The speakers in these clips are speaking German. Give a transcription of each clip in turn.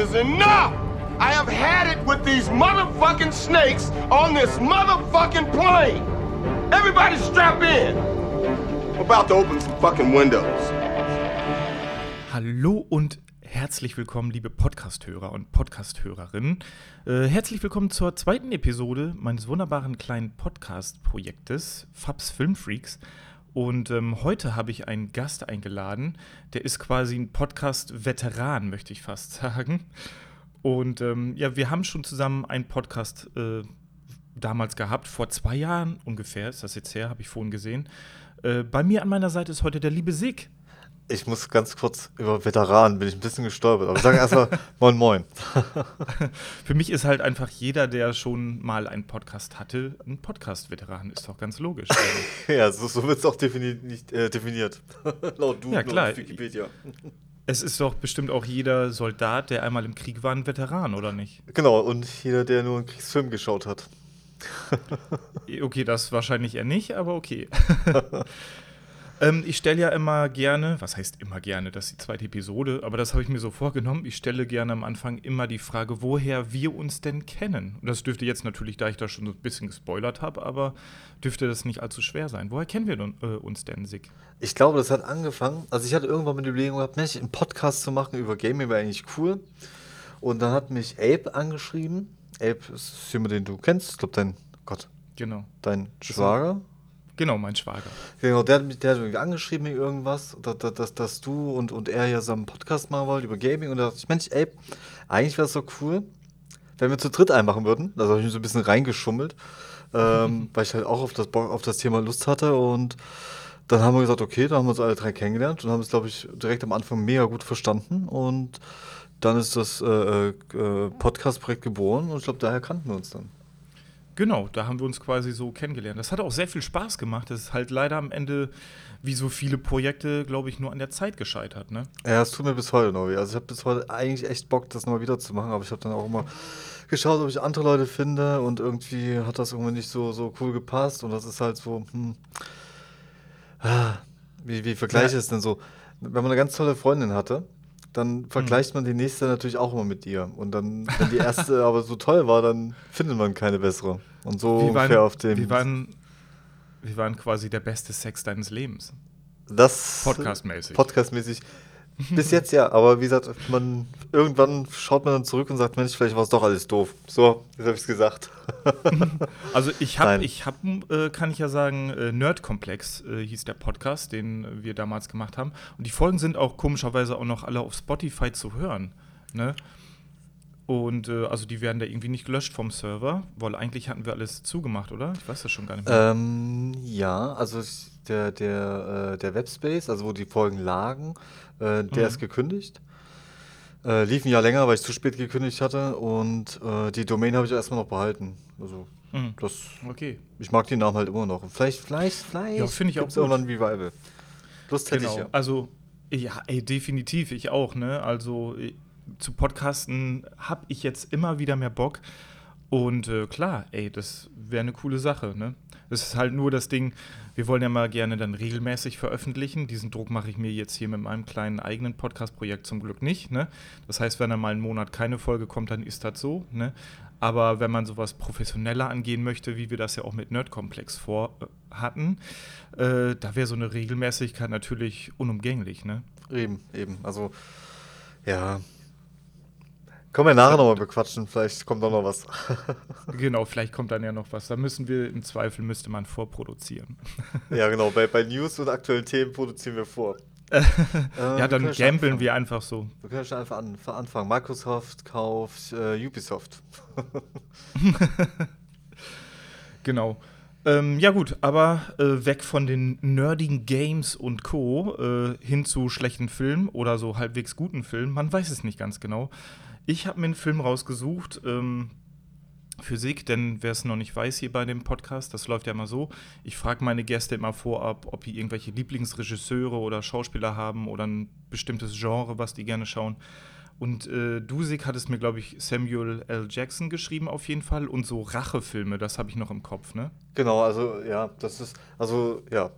Is enough! I have had it with these motherfucking snakes on this motherfucking plane! Everybody strap in! I'm about to open some fucking windows. Hallo und herzlich willkommen, liebe Podcast-Hörer und Podcast-Hörerinnen. Äh, herzlich willkommen zur zweiten Episode meines wunderbaren kleinen Podcast-Projektes Fabs Filmfreaks. Und ähm, heute habe ich einen Gast eingeladen, der ist quasi ein Podcast-Veteran, möchte ich fast sagen. Und ähm, ja, wir haben schon zusammen einen Podcast äh, damals gehabt, vor zwei Jahren ungefähr, ist das jetzt her, habe ich vorhin gesehen. Äh, bei mir an meiner Seite ist heute der liebe Sig. Ich muss ganz kurz über Veteranen, bin ich ein bisschen gestolpert. Aber sag erstmal Moin Moin. Für mich ist halt einfach jeder, der schon mal einen Podcast hatte, ein Podcast-Veteran. Ist doch ganz logisch. ja, so, so wird es auch defini nicht, äh, definiert. Laut du, ja, klar. Wikipedia. Es ist doch bestimmt auch jeder Soldat, der einmal im Krieg war, ein Veteran, oder nicht? Genau, und jeder, der nur einen Kriegsfilm geschaut hat. okay, das wahrscheinlich eher nicht, aber okay. Ähm, ich stelle ja immer gerne, was heißt immer gerne, das ist die zweite Episode, aber das habe ich mir so vorgenommen. Ich stelle gerne am Anfang immer die Frage, woher wir uns denn kennen. Und das dürfte jetzt natürlich, da ich da schon so ein bisschen gespoilert habe, aber dürfte das nicht allzu schwer sein. Woher kennen wir denn, äh, uns denn, Sig? Ich glaube, das hat angefangen. Also, ich hatte irgendwann mit der Überlegung gehabt, Mensch, einen Podcast zu machen über Gaming wäre eigentlich cool. Und dann hat mich Abe angeschrieben. Abe ist jemand, den du kennst. Ich glaube, dein Gott. Genau. Dein Schwager. Genau, mein Schwager. Genau, der, der hat mich angeschrieben irgendwas, dass, dass, dass du und, und er ja so einen Podcast machen wollt über Gaming. Und da dachte ich, Mensch, ey, eigentlich wäre es so cool, wenn wir zu dritt einmachen würden. Da habe ich mich so ein bisschen reingeschummelt, ähm, weil ich halt auch auf das, auf das Thema Lust hatte. Und dann haben wir gesagt, okay, dann haben wir uns alle drei kennengelernt und haben es, glaube ich, direkt am Anfang mega gut verstanden. Und dann ist das äh, äh, Podcast-Projekt geboren und ich glaube, daher kannten wir uns dann. Genau, da haben wir uns quasi so kennengelernt. Das hat auch sehr viel Spaß gemacht. Das ist halt leider am Ende, wie so viele Projekte, glaube ich, nur an der Zeit gescheitert. Ne? Ja, es tut mir bis heute noch weh. Also ich habe bis heute eigentlich echt Bock, das nochmal wieder zu machen, aber ich habe dann auch immer geschaut, ob ich andere Leute finde und irgendwie hat das irgendwie nicht so, so cool gepasst und das ist halt so, hm, ah, wie, wie vergleiche ich ja. es denn so? Wenn man eine ganz tolle Freundin hatte, dann vergleicht man die nächste natürlich auch immer mit ihr. Und dann, wenn die erste aber so toll war, dann findet man keine bessere. Und so wie waren, auf dem. Wie waren, wie waren quasi der beste Sex deines Lebens? Das. Podcastmäßig. Podcastmäßig. Bis jetzt ja, aber wie gesagt, man, irgendwann schaut man dann zurück und sagt, Mensch, vielleicht war es doch alles doof. So, jetzt habe ich es gesagt. also ich habe, ich habe, äh, kann ich ja sagen, äh, Nerdkomplex äh, hieß der Podcast, den wir damals gemacht haben. Und die Folgen sind auch komischerweise auch noch alle auf Spotify zu hören. Ne? Und äh, also die werden da irgendwie nicht gelöscht vom Server, weil eigentlich hatten wir alles zugemacht, oder? Ich weiß das schon gar nicht mehr. Ähm, ja, also der, der, äh, der Webspace, also wo die Folgen lagen, äh, der mhm. ist gekündigt. Äh, lief ein Jahr länger, weil ich zu spät gekündigt hatte und äh, die Domain habe ich erstmal noch behalten. Also mhm. das. Okay. Ich mag den Namen halt immer noch. Vielleicht, vielleicht, vielleicht. Ja, finde ich auch. irgendwann ein Revival. Lust hätte genau. ich ja. Also ja, ey, definitiv, ich auch, ne? Also zu Podcasten habe ich jetzt immer wieder mehr Bock. Und äh, klar, ey, das wäre eine coole Sache, ne? Es ist halt nur das Ding, wir wollen ja mal gerne dann regelmäßig veröffentlichen. Diesen Druck mache ich mir jetzt hier mit meinem kleinen eigenen Podcast-Projekt zum Glück nicht, ne? Das heißt, wenn dann mal einen Monat keine Folge kommt, dann ist das so, ne? Aber wenn man sowas professioneller angehen möchte, wie wir das ja auch mit Nerdkomplex vor äh, hatten, äh, da wäre so eine Regelmäßigkeit natürlich unumgänglich, ne? Eben, eben. Also, ja, können wir nachher nochmal bequatschen, vielleicht kommt auch noch was. genau, vielleicht kommt dann ja noch was. Da müssen wir, im Zweifel müsste man vorproduzieren. ja, genau, bei, bei News und aktuellen Themen produzieren wir vor. äh, ja, dann gambeln wir einfach so. Wir können schon einfach an, anfangen. Microsoft kauft äh, Ubisoft. genau. Ähm, ja gut, aber äh, weg von den nerdigen Games und Co. Äh, hin zu schlechten Filmen oder so halbwegs guten Filmen. Man weiß es nicht ganz genau. Ich habe mir einen Film rausgesucht, ähm, Physik, denn wer es noch nicht weiß hier bei dem Podcast, das läuft ja immer so. Ich frage meine Gäste immer vorab, ob die irgendwelche Lieblingsregisseure oder Schauspieler haben oder ein bestimmtes Genre, was die gerne schauen. Und äh, Dusik hat es mir, glaube ich, Samuel L. Jackson geschrieben auf jeden Fall. Und so Rachefilme, das habe ich noch im Kopf, ne? Genau, also ja, das ist, also ja.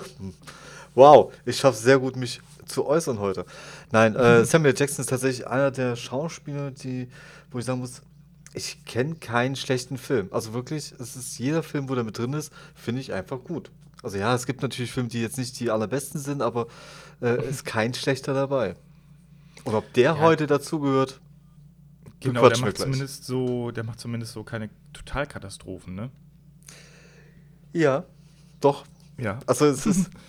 wow, ich schaffe es sehr gut, mich zu äußern heute. Nein, äh, Samuel Jackson ist tatsächlich einer der Schauspieler, die, wo ich sagen muss, ich kenne keinen schlechten Film. Also wirklich, es ist jeder Film, wo der mit drin ist, finde ich einfach gut. Also ja, es gibt natürlich Filme, die jetzt nicht die allerbesten sind, aber äh, ist kein schlechter dabei. Und ob der ja. heute dazugehört, genau, der macht zumindest so, der macht zumindest so keine Totalkatastrophen, ne? Ja, doch. Ja. Also es ist.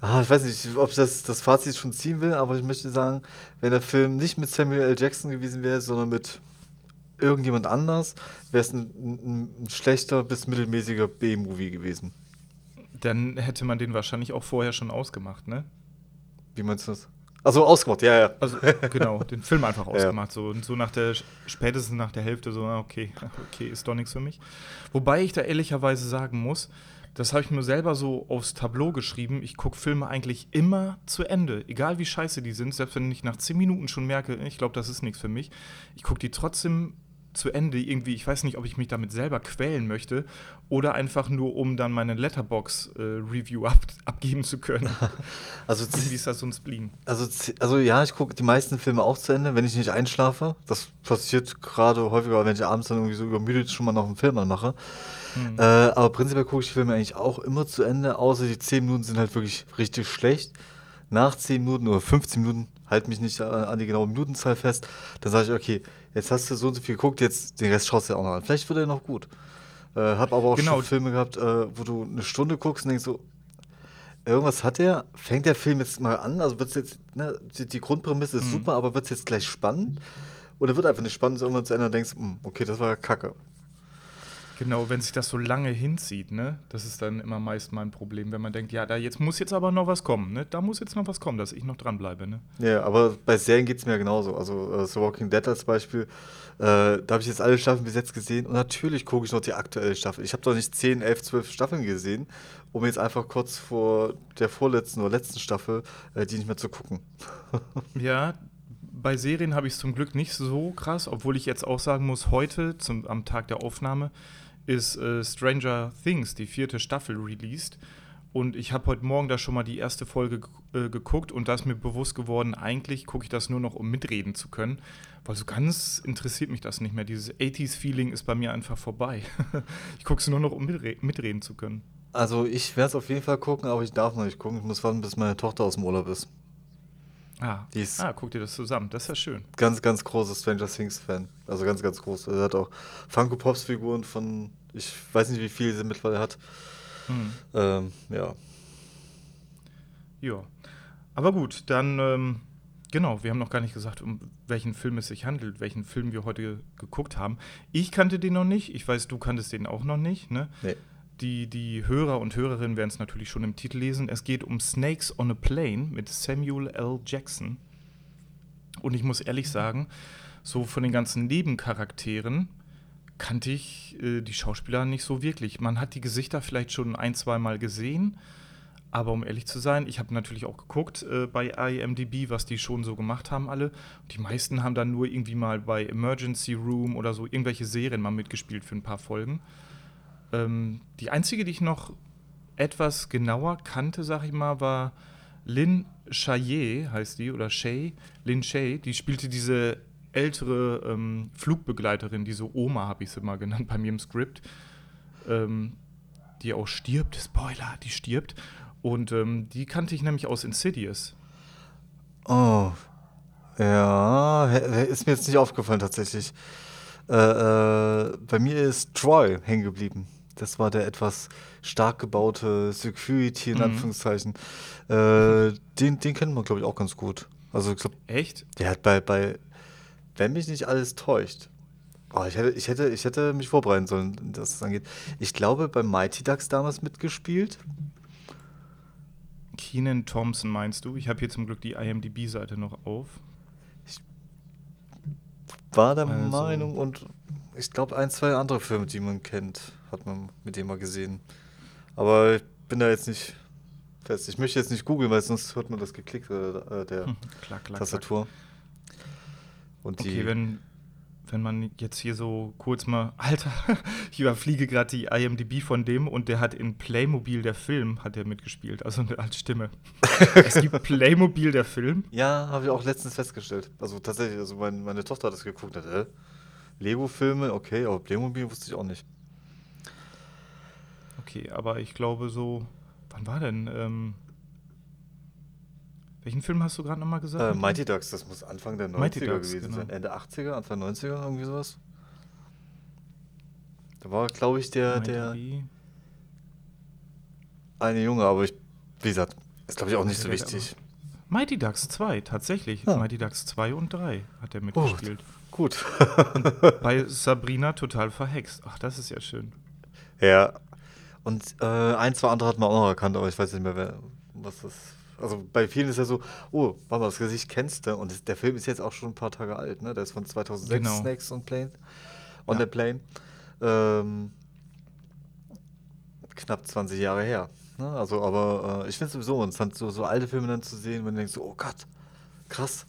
ah, ich weiß nicht, ob ich das, das Fazit schon ziehen will, aber ich möchte sagen, wenn der Film nicht mit Samuel L. Jackson gewesen wäre, sondern mit irgendjemand anders, wäre es ein, ein, schlechter bis mittelmäßiger B-Movie gewesen. Dann hätte man den wahrscheinlich auch vorher schon ausgemacht, ne? Wie meinst du das? Also ausgemacht, ja, ja. Also genau, den Film einfach ausgemacht. Ja. So, und so nach der, spätestens nach der Hälfte so, okay, okay, ist doch nichts für mich. Wobei ich da ehrlicherweise sagen muss, das habe ich mir selber so aufs Tableau geschrieben. Ich gucke Filme eigentlich immer zu Ende. Egal wie scheiße die sind, selbst wenn ich nach 10 Minuten schon merke, ich glaube, das ist nichts für mich. Ich gucke die trotzdem zu Ende irgendwie, ich weiß nicht, ob ich mich damit selber quälen möchte oder einfach nur, um dann meine Letterbox-Review äh, ab, abgeben zu können. also wie ist das so ein Spleen? Also, also ja, ich gucke die meisten Filme auch zu Ende, wenn ich nicht einschlafe. Das passiert gerade häufiger, wenn ich abends dann irgendwie so übermüdet schon mal noch einen Film anmache. Mhm. Äh, aber prinzipiell gucke ich Filme eigentlich auch immer zu Ende, außer die 10 Minuten sind halt wirklich richtig schlecht. Nach 10 Minuten oder 15 Minuten, halt mich nicht an die genaue Minutenzahl fest, dann sage ich, okay, jetzt hast du so und so viel geguckt, jetzt den Rest schaust du ja auch noch an. Vielleicht wird er noch gut. Äh, hab aber auch genau. schon Filme gehabt, äh, wo du eine Stunde guckst und denkst so, irgendwas hat er, fängt der Film jetzt mal an, also wird jetzt, ne, die, die, Grundprämisse ist mhm. super, aber wird es jetzt gleich spannend? Oder wird einfach nicht spannend, irgendwann zu Ende und denkst, hm, okay, das war ja kacke. Genau, wenn sich das so lange hinzieht, ne, das ist dann immer meist mein Problem, wenn man denkt, ja, da jetzt muss jetzt aber noch was kommen, ne, da muss jetzt noch was kommen, dass ich noch dranbleibe, ne. Ja, aber bei Serien geht es mir genauso. Also äh, The Walking Dead als Beispiel, äh, da habe ich jetzt alle Staffeln bis jetzt gesehen und natürlich gucke ich noch die aktuelle Staffel. Ich habe doch nicht 10, 11, 12 Staffeln gesehen, um jetzt einfach kurz vor der vorletzten oder letzten Staffel äh, die nicht mehr zu gucken. ja, bei Serien habe ich es zum Glück nicht so krass, obwohl ich jetzt auch sagen muss, heute zum, am Tag der Aufnahme ist äh, Stranger Things, die vierte Staffel, released. Und ich habe heute Morgen da schon mal die erste Folge äh, geguckt und da ist mir bewusst geworden, eigentlich gucke ich das nur noch, um mitreden zu können. Weil so ganz interessiert mich das nicht mehr. Dieses 80s-Feeling ist bei mir einfach vorbei. ich gucke es nur noch, um mitre mitreden zu können. Also ich werde es auf jeden Fall gucken, aber ich darf noch nicht gucken. Ich muss warten, bis meine Tochter aus dem Urlaub ist. Ah, die ist ah, guck dir das zusammen. Das ist ja schön. Ganz, ganz großer Stranger Things-Fan. Also ganz, ganz groß. Er hat auch Funko Pops-Figuren von ich weiß nicht, wie viel sie mittlerweile hat. Hm. Ähm, ja. Ja. Aber gut, dann, ähm, genau, wir haben noch gar nicht gesagt, um welchen Film es sich handelt, welchen Film wir heute geguckt haben. Ich kannte den noch nicht. Ich weiß, du kanntest den auch noch nicht, ne? Nee. Die, die Hörer und Hörerinnen werden es natürlich schon im Titel lesen. Es geht um Snakes on a Plane mit Samuel L. Jackson. Und ich muss ehrlich sagen, so von den ganzen Nebencharakteren kannte ich äh, die Schauspieler nicht so wirklich. Man hat die Gesichter vielleicht schon ein, zwei Mal gesehen, aber um ehrlich zu sein, ich habe natürlich auch geguckt äh, bei IMDb, was die schon so gemacht haben alle. Die meisten haben dann nur irgendwie mal bei Emergency Room oder so irgendwelche Serien mal mitgespielt für ein paar Folgen. Ähm, die einzige, die ich noch etwas genauer kannte, sag ich mal, war Lynn Chaillet, heißt die, oder Shay, Lynn Shay, die spielte diese ältere ähm, Flugbegleiterin, diese Oma habe ich sie mal genannt bei mir im Skript, ähm, die auch stirbt, Spoiler, die stirbt. Und ähm, die kannte ich nämlich aus Insidious. Oh. Ja, ist mir jetzt nicht aufgefallen tatsächlich. Äh, äh, bei mir ist Troy hängen geblieben. Das war der etwas stark gebaute Security in mhm. Anführungszeichen. Äh, den, den kennt man, glaube ich, auch ganz gut. Also ich glaub, Echt? Der hat bei, bei wenn mich nicht alles täuscht. Oh, ich, hätte, ich, hätte, ich hätte mich vorbereiten sollen, dass es angeht. Ich glaube, bei Mighty Ducks damals mitgespielt. Keenan Thompson meinst du? Ich habe hier zum Glück die IMDb-Seite noch auf. Ich war der also. Meinung und ich glaube, ein, zwei andere Filme, die man kennt, hat man mit dem mal gesehen. Aber ich bin da jetzt nicht fest. Ich möchte jetzt nicht googeln, weil sonst hört man das geklickt äh, der klar, klar, Tastatur. Klar. Und okay, wenn, wenn man jetzt hier so kurz mal, Alter, ich überfliege gerade die IMDb von dem und der hat in Playmobil der Film, hat er mitgespielt, also als Stimme. es gibt Playmobil der Film. Ja, habe ich auch letztens festgestellt. Also tatsächlich, also mein, meine Tochter hat das geguckt, hat, äh, Lego-Filme, okay, aber Playmobil wusste ich auch nicht. Okay, aber ich glaube so, wann war denn, ähm, welchen Film hast du gerade nochmal gesagt? Äh, Mighty Ducks, das muss Anfang der 90er Ducks, gewesen genau. sein. Ende 80er, Anfang 90er, irgendwie sowas. Da war, glaube ich, der, Mighty der eine Junge, aber ich, wie gesagt, ist glaube ich auch nicht so wichtig. Mighty Ducks 2, tatsächlich. Ja. Mighty Ducks 2 und 3 hat er mitgespielt. Gut. gut. bei Sabrina total verhext. Ach, das ist ja schön. Ja. Und äh, ein, zwei andere hat man auch noch erkannt, aber ich weiß nicht mehr, wer, was das also bei vielen ist ja so, oh, warte mal, das Gesicht kennst du. Und der Film ist jetzt auch schon ein paar Tage alt, ne? Der ist von 2006, genau. Snakes on Plane. On ja. the Plane. Ähm, knapp 20 Jahre her. Ne? Also, aber äh, ich finde es sowieso interessant, so, so alte Filme dann zu sehen, wenn du denkst, oh Gott, krass,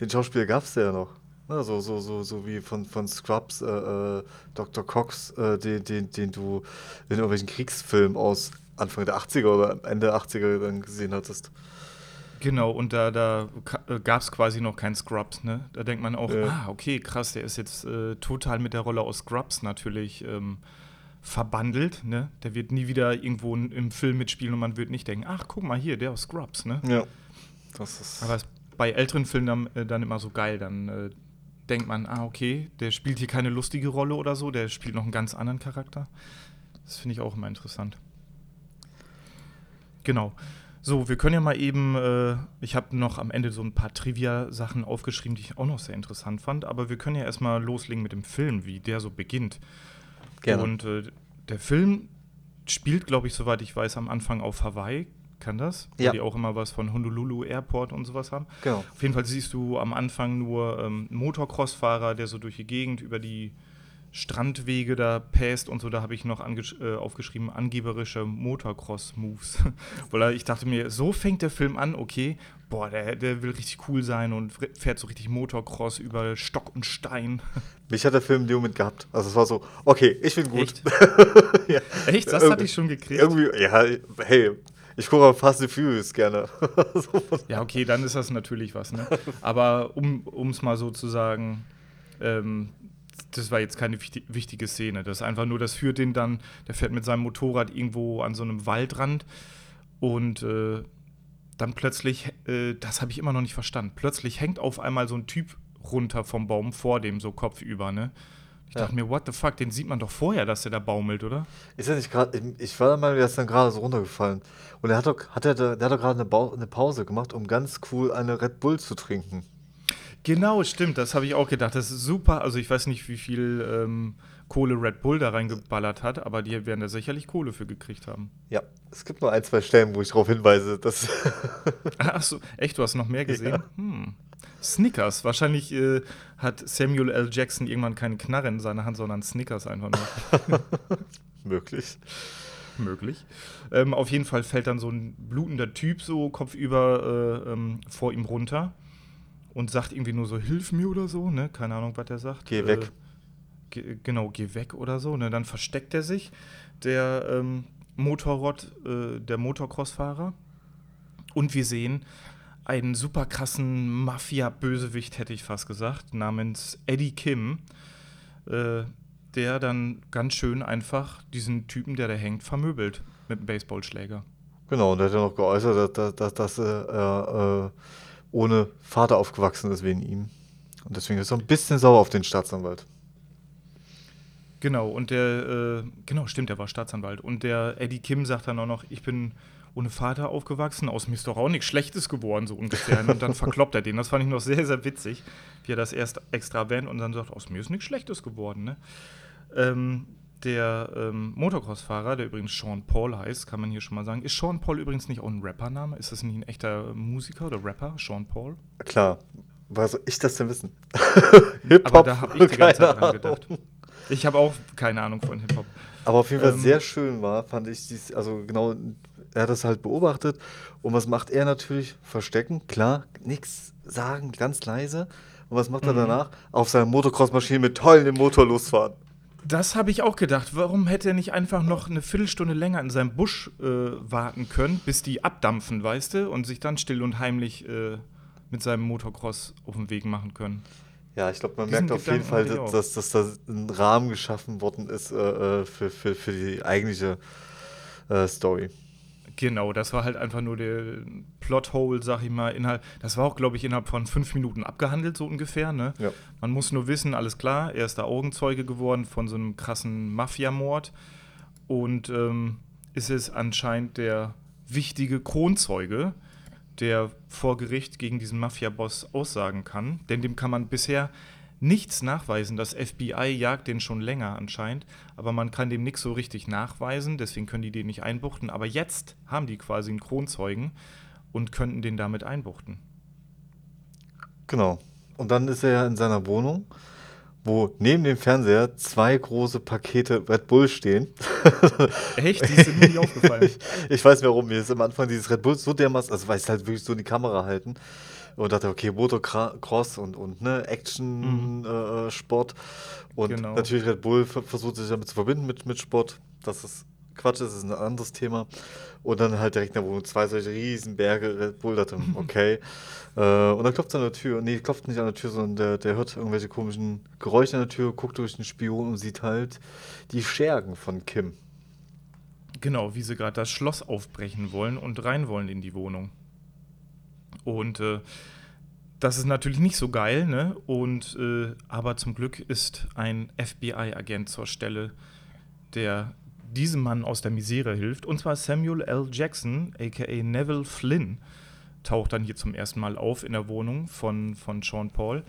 den Schauspieler gab es ja noch. Ne? So, so, so, so wie von, von Scrubs, äh, äh, Dr. Cox, äh, den, den, den du in irgendwelchen Kriegsfilmen aus Anfang der 80er oder Ende 80er dann gesehen hattest. Genau, und da, da äh, gab es quasi noch keinen Scrubs, ne? Da denkt man auch, ja. ah, okay, krass, der ist jetzt äh, total mit der Rolle aus Scrubs natürlich ähm, verbandelt, ne? Der wird nie wieder irgendwo im Film mitspielen und man wird nicht denken, ach, guck mal hier, der aus Scrubs, ne? Ja. Das ist Aber bei älteren Filmen dann, dann immer so geil, dann denkt man, ah, okay, der spielt hier keine lustige Rolle oder so, der spielt noch einen ganz anderen Charakter. Das finde ich auch immer interessant. Genau. So, wir können ja mal eben, äh, ich habe noch am Ende so ein paar Trivia-Sachen aufgeschrieben, die ich auch noch sehr interessant fand, aber wir können ja erstmal loslegen mit dem Film, wie der so beginnt. Gerne. Und äh, der Film spielt, glaube ich, soweit ich weiß, am Anfang auf Hawaii. Kann das? Ja. Weil die auch immer was von Honolulu Airport und sowas haben. Genau. Auf jeden Fall siehst du am Anfang nur ähm, Motocross-Fahrer, der so durch die Gegend über die Strandwege da päst und so, da habe ich noch äh, aufgeschrieben, angeberische Motocross-Moves. Weil ich dachte mir, so fängt der Film an, okay, boah, der, der will richtig cool sein und fährt so richtig Motocross über Stock und Stein. Mich hat der Film in dem Moment gehabt. Also es war so, okay, ich bin gut. Echt? ja. Echt? Das hatte ich schon gekriegt. Irgendwie, ja, hey, ich gucke auf Fast and Furious gerne. ja, okay, dann ist das natürlich was, ne? Aber um es mal so zu sagen, ähm, das war jetzt keine wichtige Szene. Das ist einfach nur, das führt den dann, der fährt mit seinem Motorrad irgendwo an so einem Waldrand und äh, dann plötzlich, äh, das habe ich immer noch nicht verstanden, plötzlich hängt auf einmal so ein Typ runter vom Baum vor dem, so kopfüber, ne? Ich ja. dachte mir, what the fuck, den sieht man doch vorher, dass der da baumelt, oder? Ist er nicht gerade, ich war der Meinung, der ist dann gerade so runtergefallen. Und er hat doch, hat er, der hat doch gerade eine, eine Pause gemacht, um ganz cool eine Red Bull zu trinken. Genau, stimmt. Das habe ich auch gedacht. Das ist super. Also ich weiß nicht, wie viel ähm, Kohle Red Bull da reingeballert hat, aber die werden da sicherlich Kohle für gekriegt haben. Ja, es gibt nur ein, zwei Stellen, wo ich darauf hinweise. Dass Ach so, echt? Du hast noch mehr gesehen? Ja. Hm. Snickers. Wahrscheinlich äh, hat Samuel L. Jackson irgendwann keine Knarre in seiner Hand, sondern Snickers einfach nur. Möglich. Möglich. Ähm, auf jeden Fall fällt dann so ein blutender Typ so kopfüber äh, ähm, vor ihm runter und sagt irgendwie nur so, hilf mir oder so, ne? Keine Ahnung, was er sagt. Geh weg. Äh, ge genau, geh weg oder so. Ne? Dann versteckt er sich, der ähm, Motorrad, äh, der Motocross-Fahrer. Und wir sehen einen super krassen Mafia-Bösewicht, hätte ich fast gesagt, namens Eddie Kim, äh, der dann ganz schön einfach diesen Typen, der da hängt, vermöbelt mit einem Baseballschläger. Genau, und er hat ja noch geäußert, dass, dass, dass er äh, ohne Vater aufgewachsen ist wegen ihm. Und deswegen ist er ein bisschen sauer auf den Staatsanwalt. Genau, und der, äh, genau, stimmt, der war Staatsanwalt. Und der Eddie Kim sagt dann auch noch, ich bin ohne Vater aufgewachsen, aus mir ist doch auch nichts Schlechtes geworden, so ungefähr. und dann verkloppt er den. Das fand ich noch sehr, sehr witzig, wie er das erst extra erwähnt und dann sagt, aus mir ist nichts Schlechtes geworden. Ne? Ähm, der ähm, Motocross-Fahrer, der übrigens Sean Paul heißt, kann man hier schon mal sagen. Ist Sean Paul übrigens nicht auch ein Rappername? Ist das nicht ein echter Musiker oder Rapper, Sean Paul? Klar. Was soll ich das denn wissen? Hip-Hop? Aber da habe ich die ganze Zeit dran gedacht. Ich habe auch keine Ahnung von Hip-Hop. Aber auf jeden Fall ähm, sehr schön war, fand ich dies, also genau, er hat das halt beobachtet. Und was macht er natürlich? Verstecken, klar, nichts sagen, ganz leise. Und was macht er mhm. danach? Auf seiner Motocross-Maschine mit tollen Motor losfahren. Das habe ich auch gedacht. Warum hätte er nicht einfach noch eine Viertelstunde länger in seinem Busch äh, warten können, bis die abdampfen, weißt du, und sich dann still und heimlich äh, mit seinem Motocross auf den Weg machen können? Ja, ich glaube, man Diesen merkt auf jeden Fall, dass, dass, da ein Rahmen geschaffen worden ist äh, äh, für, für, für die eigentliche äh, Story. Genau, das war halt einfach nur der Plothole, sag ich mal, innerhalb. Das war auch, glaube ich, innerhalb von fünf Minuten abgehandelt, so ungefähr. Ne? Ja. Man muss nur wissen, alles klar, er ist da Augenzeuge geworden von so einem krassen Mafiamord und ähm, ist es anscheinend der wichtige Kronzeuge, der vor Gericht gegen diesen Mafia-Boss aussagen kann. Denn dem kann man bisher nichts nachweisen. Das FBI jagt den schon länger anscheinend, aber man kann dem nichts so richtig nachweisen, deswegen können die den nicht einbuchten. Aber jetzt haben die quasi einen Kronzeugen und könnten den damit einbuchten. Genau. Und dann ist er ja in seiner Wohnung, wo neben dem Fernseher zwei große Pakete Red Bull stehen. Echt? Die sind mir nicht aufgefallen. ich, ich weiß warum. Mir ist am Anfang dieses Red Bull so dermaßen, also weil sie halt wirklich so in die Kamera halten und dachte, okay, Motocross und, und ne, Action-Sport. Mhm. Äh, und genau. natürlich Red Bull versucht sich damit zu verbinden mit, mit Sport. Das ist Quatsch, das ist ein anderes Thema. Und dann halt direkt in der Wohnung zwei solche riesen Berge Red Bull. Dachte, okay. äh, und dann klopft es an der Tür. Nee, klopft nicht an der Tür, sondern der, der hört irgendwelche komischen Geräusche an der Tür, guckt durch den Spion und sieht halt die Schergen von Kim. Genau, wie sie gerade das Schloss aufbrechen wollen und rein wollen in die Wohnung. Und äh, das ist natürlich nicht so geil, ne? Und äh, aber zum Glück ist ein FBI-Agent zur Stelle, der diesem Mann aus der Misere hilft. Und zwar Samuel L. Jackson, aka Neville Flynn, taucht dann hier zum ersten Mal auf in der Wohnung von, von Sean Paul.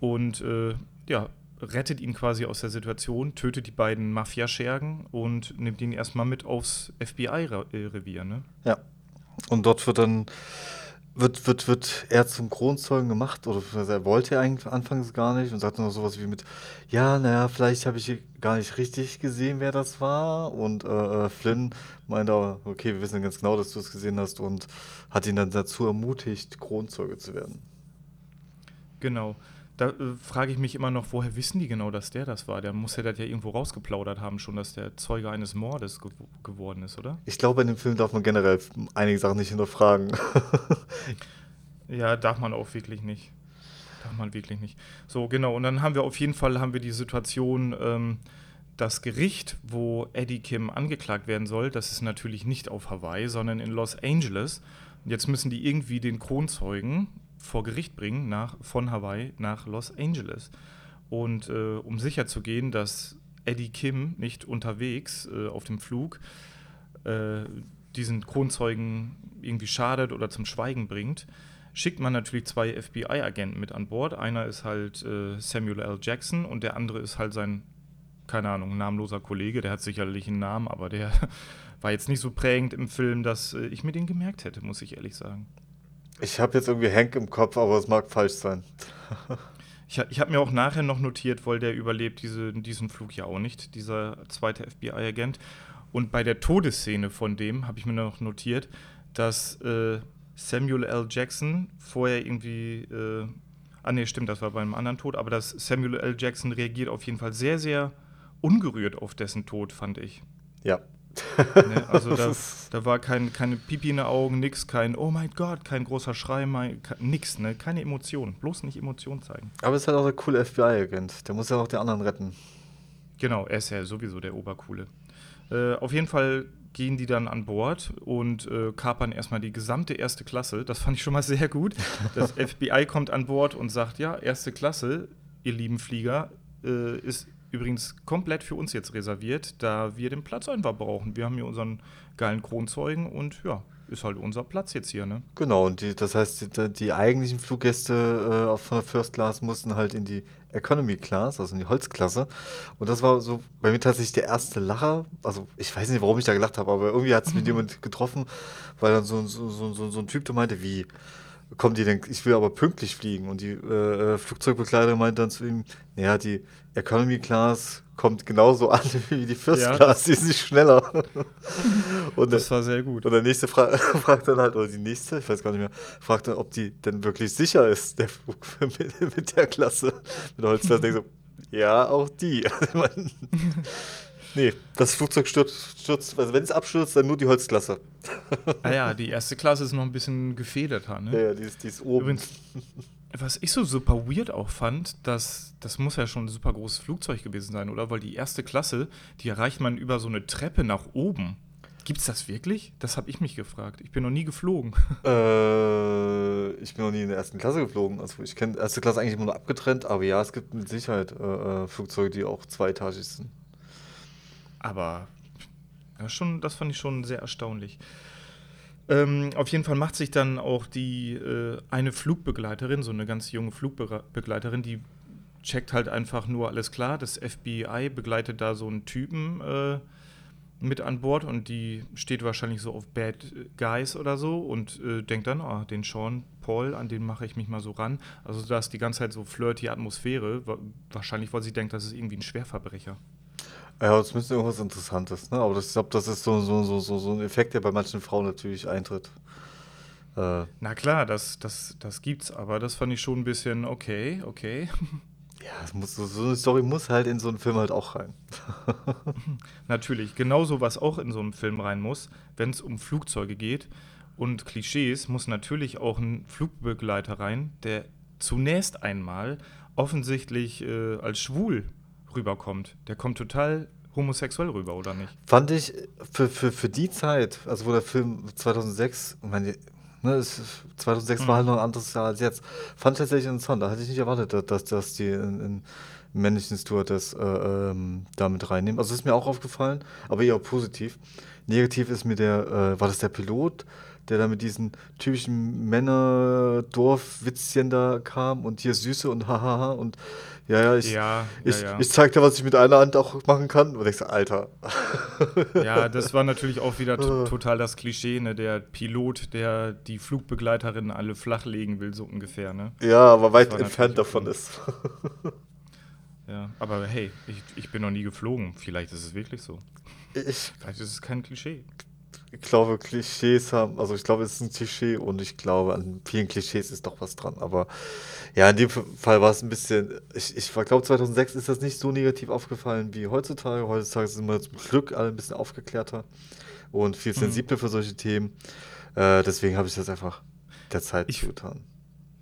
Und äh, ja, rettet ihn quasi aus der Situation, tötet die beiden Mafia-Schergen und nimmt ihn erstmal mit aufs FBI-Revier. Ne? Ja. Und dort wird dann wird, wird, wird er zum Kronzeugen gemacht oder er wollte er eigentlich anfangs gar nicht und sagte noch sowas wie mit, ja, naja, vielleicht habe ich gar nicht richtig gesehen, wer das war. Und äh, äh Flynn meinte, okay, wir wissen ganz genau, dass du es gesehen hast und hat ihn dann dazu ermutigt, Kronzeuge zu werden. Genau. Da äh, frage ich mich immer noch, woher wissen die genau, dass der das war? Der muss ja das ja irgendwo rausgeplaudert haben, schon, dass der Zeuge eines Mordes ge geworden ist, oder? Ich glaube, in dem Film darf man generell einige Sachen nicht hinterfragen. ja, darf man auch wirklich nicht. Darf man wirklich nicht. So, genau. Und dann haben wir auf jeden Fall haben wir die Situation, ähm, das Gericht, wo Eddie Kim angeklagt werden soll, das ist natürlich nicht auf Hawaii, sondern in Los Angeles. Und jetzt müssen die irgendwie den Kronzeugen, vor Gericht bringen nach, von Hawaii nach Los Angeles. Und äh, um sicher zu gehen, dass Eddie Kim nicht unterwegs äh, auf dem Flug äh, diesen Kronzeugen irgendwie schadet oder zum Schweigen bringt, schickt man natürlich zwei FBI-Agenten mit an Bord. Einer ist halt äh, Samuel L. Jackson und der andere ist halt sein, keine Ahnung, namenloser Kollege. Der hat sicherlich einen Namen, aber der war jetzt nicht so prägend im Film, dass äh, ich mir den gemerkt hätte, muss ich ehrlich sagen. Ich habe jetzt irgendwie Hank im Kopf, aber es mag falsch sein. ich ich habe mir auch nachher noch notiert, weil der überlebt diese, diesen Flug ja auch nicht, dieser zweite FBI-Agent. Und bei der Todesszene von dem habe ich mir noch notiert, dass äh, Samuel L. Jackson vorher irgendwie. Äh, ah, nee, stimmt, das war bei einem anderen Tod, aber dass Samuel L. Jackson reagiert auf jeden Fall sehr, sehr ungerührt auf dessen Tod, fand ich. Ja, Ne, also da, da war kein, keine Pipi in den Augen, nix, kein Oh mein Gott, kein großer Schrei, mein, nix, ne? keine Emotionen. Bloß nicht Emotionen zeigen. Aber es ist halt auch der coole FBI-Agent. Der muss ja auch die anderen retten. Genau, er ist ja sowieso der Obercoole. Äh, auf jeden Fall gehen die dann an Bord und äh, kapern erstmal die gesamte erste Klasse. Das fand ich schon mal sehr gut. Das FBI kommt an Bord und sagt, ja, erste Klasse, ihr lieben Flieger, äh, ist übrigens komplett für uns jetzt reserviert, da wir den Platz einfach brauchen. Wir haben hier unseren geilen Kronzeugen und ja, ist halt unser Platz jetzt hier, ne? Genau, und die, das heißt, die, die eigentlichen Fluggäste äh, von der First Class mussten halt in die Economy Class, also in die Holzklasse. Und das war so bei mir tatsächlich der erste Lacher. Also ich weiß nicht, warum ich da gelacht habe, aber irgendwie hat es mit jemand getroffen, weil dann so, so, so, so, so ein Typ da meinte, wie kommt die denn, ich will aber pünktlich fliegen. Und die äh, Flugzeugbegleiterin meint dann zu ihm, naja, die Economy Class kommt genauso an wie die First ja. Class, die ist nicht schneller. und das war sehr gut. Und der nächste fra fragt dann halt, oder die nächste, ich weiß gar nicht mehr, fragt dann, ob die denn wirklich sicher ist, der Flug mit, mit der Klasse. Mit Holzklasse. denke so, ja, auch die. Nee, das Flugzeug stürzt, stürzt also wenn es abstürzt, dann nur die Holzklasse. ah ja, die erste Klasse ist noch ein bisschen gefederter, ne? Ja, ja die, ist, die ist oben. Übrigens, was ich so super weird auch fand, dass das muss ja schon ein super großes Flugzeug gewesen sein, oder? Weil die erste Klasse, die erreicht man über so eine Treppe nach oben. Gibt's das wirklich? Das habe ich mich gefragt. Ich bin noch nie geflogen. Äh, ich bin noch nie in der ersten Klasse geflogen. Also ich kenne erste Klasse eigentlich immer nur abgetrennt, aber ja, es gibt mit Sicherheit äh, äh Flugzeuge, die auch zweietagig sind. Aber ja, schon, das fand ich schon sehr erstaunlich. Ähm, auf jeden Fall macht sich dann auch die äh, eine Flugbegleiterin, so eine ganz junge Flugbegleiterin, die checkt halt einfach nur alles klar. Das FBI begleitet da so einen Typen äh, mit an Bord und die steht wahrscheinlich so auf Bad Guys oder so und äh, denkt dann, oh, den Sean Paul, an den mache ich mich mal so ran. Also da ist die ganze Zeit so flirty Atmosphäre. Wahrscheinlich, weil sie denkt, das ist irgendwie ein Schwerverbrecher. Ja, das ist irgendwas Interessantes, ne? Aber das, ich glaube, das ist so, so, so, so, so ein Effekt, der bei manchen Frauen natürlich eintritt. Äh. Na klar, das, das, das gibt's, aber das fand ich schon ein bisschen okay, okay. Ja, muss, so eine Story muss halt in so einen Film halt auch rein. Natürlich, genauso was auch in so einen Film rein muss, wenn es um Flugzeuge geht und Klischees, muss natürlich auch ein Flugbegleiter rein, der zunächst einmal offensichtlich äh, als schwul rüberkommt. Der kommt total homosexuell rüber, oder nicht? Fand ich für, für, für die Zeit, also wo der Film 2006, meine, ne, es, 2006 mhm. war halt noch ein anderes Jahr als jetzt, fand ich tatsächlich interessant. Da hatte ich nicht erwartet, dass, dass die in, in männlichen Stewardess äh, ähm, damit reinnehmen. Also ist mir auch aufgefallen, aber eher positiv. Negativ ist mir der, äh, war das der Pilot, der da mit diesen typischen Männer-Dorf-Witzchen da kam und hier Süße und hahaha und ja, ja, ich, ja, ich, ja, ja. ich zeig dir, was ich mit einer Hand auch machen kann. Und ich so, Alter. Ja, das war natürlich auch wieder total das Klischee, ne? Der Pilot, der die Flugbegleiterin alle flachlegen will, so ungefähr, ne? Ja, aber weit entfernt davon ist. Ja, aber hey, ich, ich bin noch nie geflogen. Vielleicht ist es wirklich so. Ich, Vielleicht ist es kein Klischee ich glaube, Klischees haben, also ich glaube, es ist ein Klischee und ich glaube, an vielen Klischees ist doch was dran. Aber ja, in dem Fall war es ein bisschen, ich, ich glaube, 2006 ist das nicht so negativ aufgefallen wie heutzutage. Heutzutage sind wir zum Glück alle ein bisschen aufgeklärter und viel mhm. sensibler mhm. für solche Themen. Äh, deswegen habe ich das einfach der Zeit ich, zugetan.